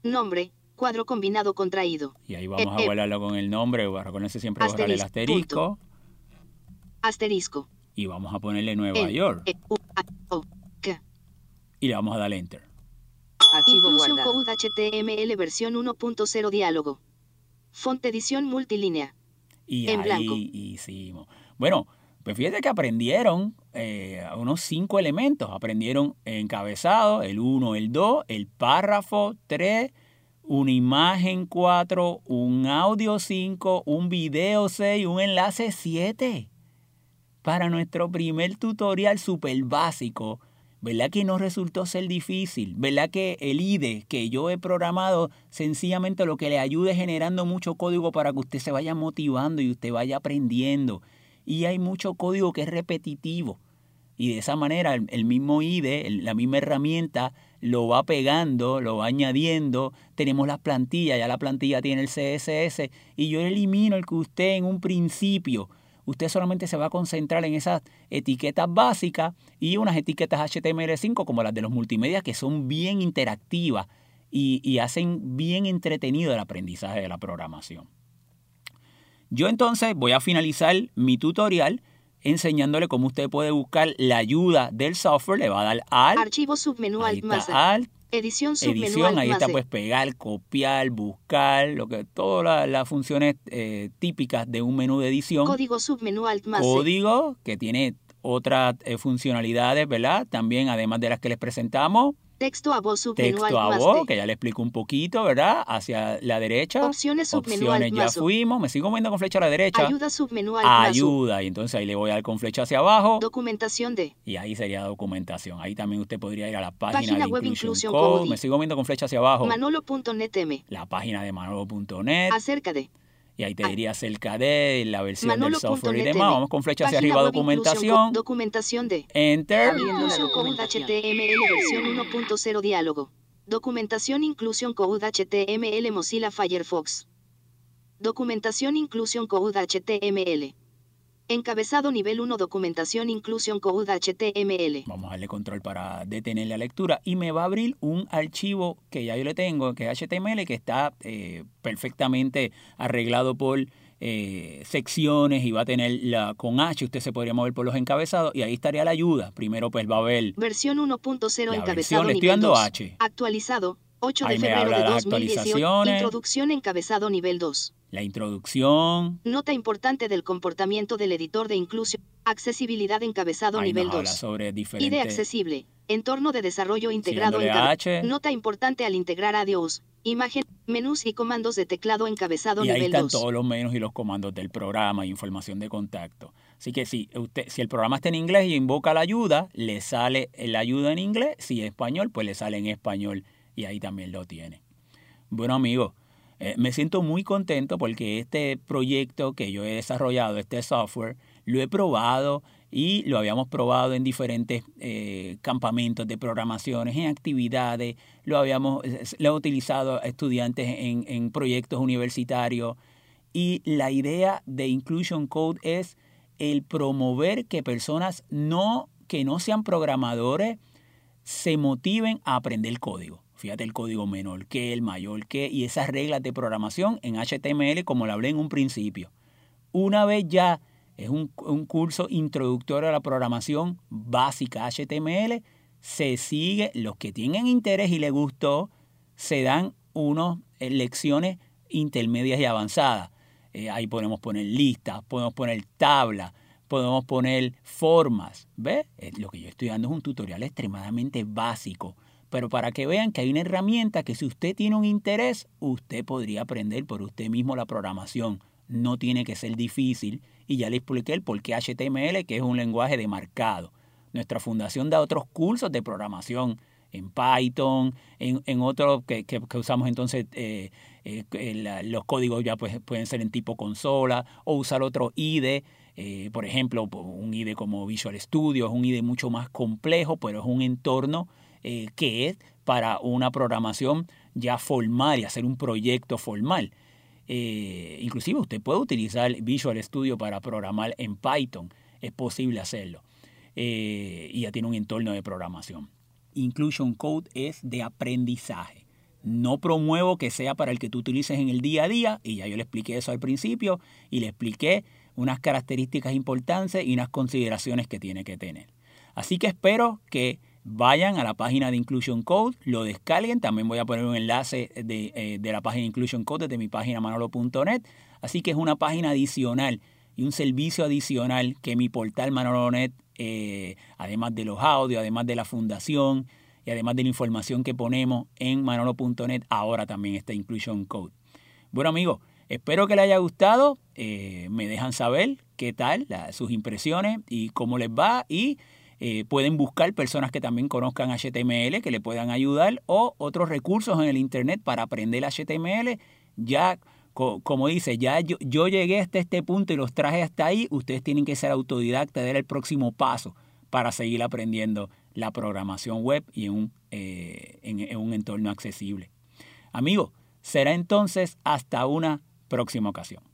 Nombre. Cuadro combinado contraído. y ahí vamos a eh. guardarlo con el nombre, recuérdense siempre borrar el Asterisco, asterisco Asterisco. Y vamos a ponerle Nueva York y le vamos a dar Enter. Archivo Inclusion guardado. Code HTML versión 1.0 diálogo. Font edición multilínea. Y En ahí blanco. hicimos. Bueno, pues fíjate que aprendieron eh, unos cinco elementos. Aprendieron encabezado, el 1, el 2, el párrafo 3, una imagen 4, un audio 5, un video 6, un enlace 7. Para nuestro primer tutorial súper básico, ¿verdad que no resultó ser difícil? ¿Verdad que el IDE que yo he programado sencillamente lo que le ayuda es generando mucho código para que usted se vaya motivando y usted vaya aprendiendo? Y hay mucho código que es repetitivo. Y de esa manera el, mismo IDE, la misma herramienta, lo va pegando, lo va añadiendo. Tenemos las plantillas, ya la plantilla tiene el CSS y yo elimino el que usted en un principio usted solamente se va a concentrar en esas etiquetas básicas y unas etiquetas HTML5 como las de los multimedia que son bien interactivas y, y hacen bien entretenido el aprendizaje de la programación. Yo entonces voy a finalizar mi tutorial enseñándole cómo usted puede buscar la ayuda del software. Le va a dar Alt, Archivo submenú Alt está Alt, Edición submenú edición, ahí está pues pegar, copiar, buscar, lo que todas la- las funciones eh, típicas de un menú de edición. Código submenú Alt masa. Código que tiene otras eh, funcionalidades, ¿verdad? También además de las que les presentamos, Texto a voz submenú texto a voz, que ya le explico un poquito, ¿verdad? Hacia la derecha. Opciones submenú Opciones ya fuimos, me sigo moviendo con flecha a la derecha. Ayuda submenú más. Ayuda, y entonces ahí le voy a dar con flecha hacia abajo. Documentación de. Y ahí sería documentación. Ahí también usted podría ir a la página, Página de web Inclusion, Code. Me sigo viendo con flecha hacia abajo. Manolo.net la página de manolo.net. Acerca de. Y ahí te diría acerca de la versión del Manolo.net software y demás. Vamos con flecha hacia Página arriba, documentación. Documentación de. Enter. Abriendo la documentación. HTML versión 1.0 diálogo. Documentación Inclusion Code HTML Mozilla Firefox. Documentación Inclusion Code HTML. Encabezado nivel 1 Documentación Inclusion Code HTML. Vamos a darle control para detener la lectura y me va a abrir un archivo que ya yo le tengo, que es HTML, que está eh, perfectamente arreglado por eh, secciones y va a tener la con H, usted se podría mover por los encabezados y ahí estaría la ayuda. Primero pues va a ver Versión 1.0 La encabezado versión, estoy nivel dando 2. H. Actualizado. 8 de Ahí me febrero habla de de 2018. actualizaciones. Introducción encabezado nivel 2. la introducción. Nota importante del comportamiento del editor de inclusión. Accesibilidad encabezado Ahí nivel nos habla 2. sobre diferentes... accesible. Entorno de desarrollo integrado encabe- H. Nota importante al integrar adiós. Imagen, menús y comandos de teclado encabezado Y ahí nivel están 2. todos los menús y los comandos del programa, información de contacto. Así que si, usted, si el programa está en inglés y invoca la ayuda, le sale la ayuda en inglés. Si es español, pues le sale en español y ahí también lo tiene. Bueno amigos, eh, me siento muy contento porque este proyecto que yo he desarrollado, este software, lo he probado y lo habíamos probado en diferentes eh, campamentos de programaciones, en actividades, lo habíamos eh, lo utilizado a estudiantes en, en proyectos universitarios y la idea de Inclusion Code es el promover que personas no que no sean programadores se motiven a aprender código. Fíjate el código menor que el mayor que y esas reglas de programación en HTML como lo hablé en un principio. Una vez ya es un, un curso introductorio a la programación básica HTML, se sigue, los que tienen interés y les gustó, se dan unas lecciones intermedias y avanzadas. Eh, ahí podemos poner listas, podemos poner tablas, podemos poner formas. ¿Ves? Eh, Lo que yo estoy dando es un tutorial extremadamente básico, pero para que vean que hay una herramienta que si usted tiene un interés, usted podría aprender por usted mismo la programación. No tiene que ser difícil y ya le expliqué el por qué HTML, que es un lenguaje de marcado. Nuestra fundación da otros cursos de programación en Python, en, en otros que, que, usamos entonces eh, eh, los códigos ya pues, pueden ser en tipo consola o usar otro IDE, eh, por ejemplo, un IDE como Visual Studio, es un IDE mucho más complejo, pero es un entorno que es para una programación ya formal y hacer un proyecto formal. inclusive usted puede utilizar Visual Studio para programar en Python, es posible hacerlo. y ya tiene un entorno de programación. Inclusion Code es de aprendizaje. No promuevo que sea para el que tú utilices en el día a día, y ya yo le expliqué eso al principio, y le expliqué unas características importantes y unas consideraciones que tiene que tener. Así que espero que vayan a la página de Inclusion Code, lo descarguen, también voy a poner un enlace de, eh, de la página de Inclusion Code desde mi página manolo.net, así que es una página adicional y un servicio adicional que mi portal manolo.net eh, además de los audios, además de la fundación y además de la información que ponemos en manolo.net, ahora también está Inclusion Code. Bueno amigos, espero que les haya gustado, eh, me dejan saber qué tal, sus impresiones y cómo les va y eh, pueden buscar personas que también conozcan HTML que le puedan ayudar o otros recursos en el Internet para aprender HTML ya como dice, ya yo, llegué hasta este punto y los traje hasta ahí, ustedes tienen que ser autodidactas, dar el próximo paso para seguir aprendiendo la programación web y un, eh, en un entorno accesible. Amigos, será entonces hasta una próxima ocasión.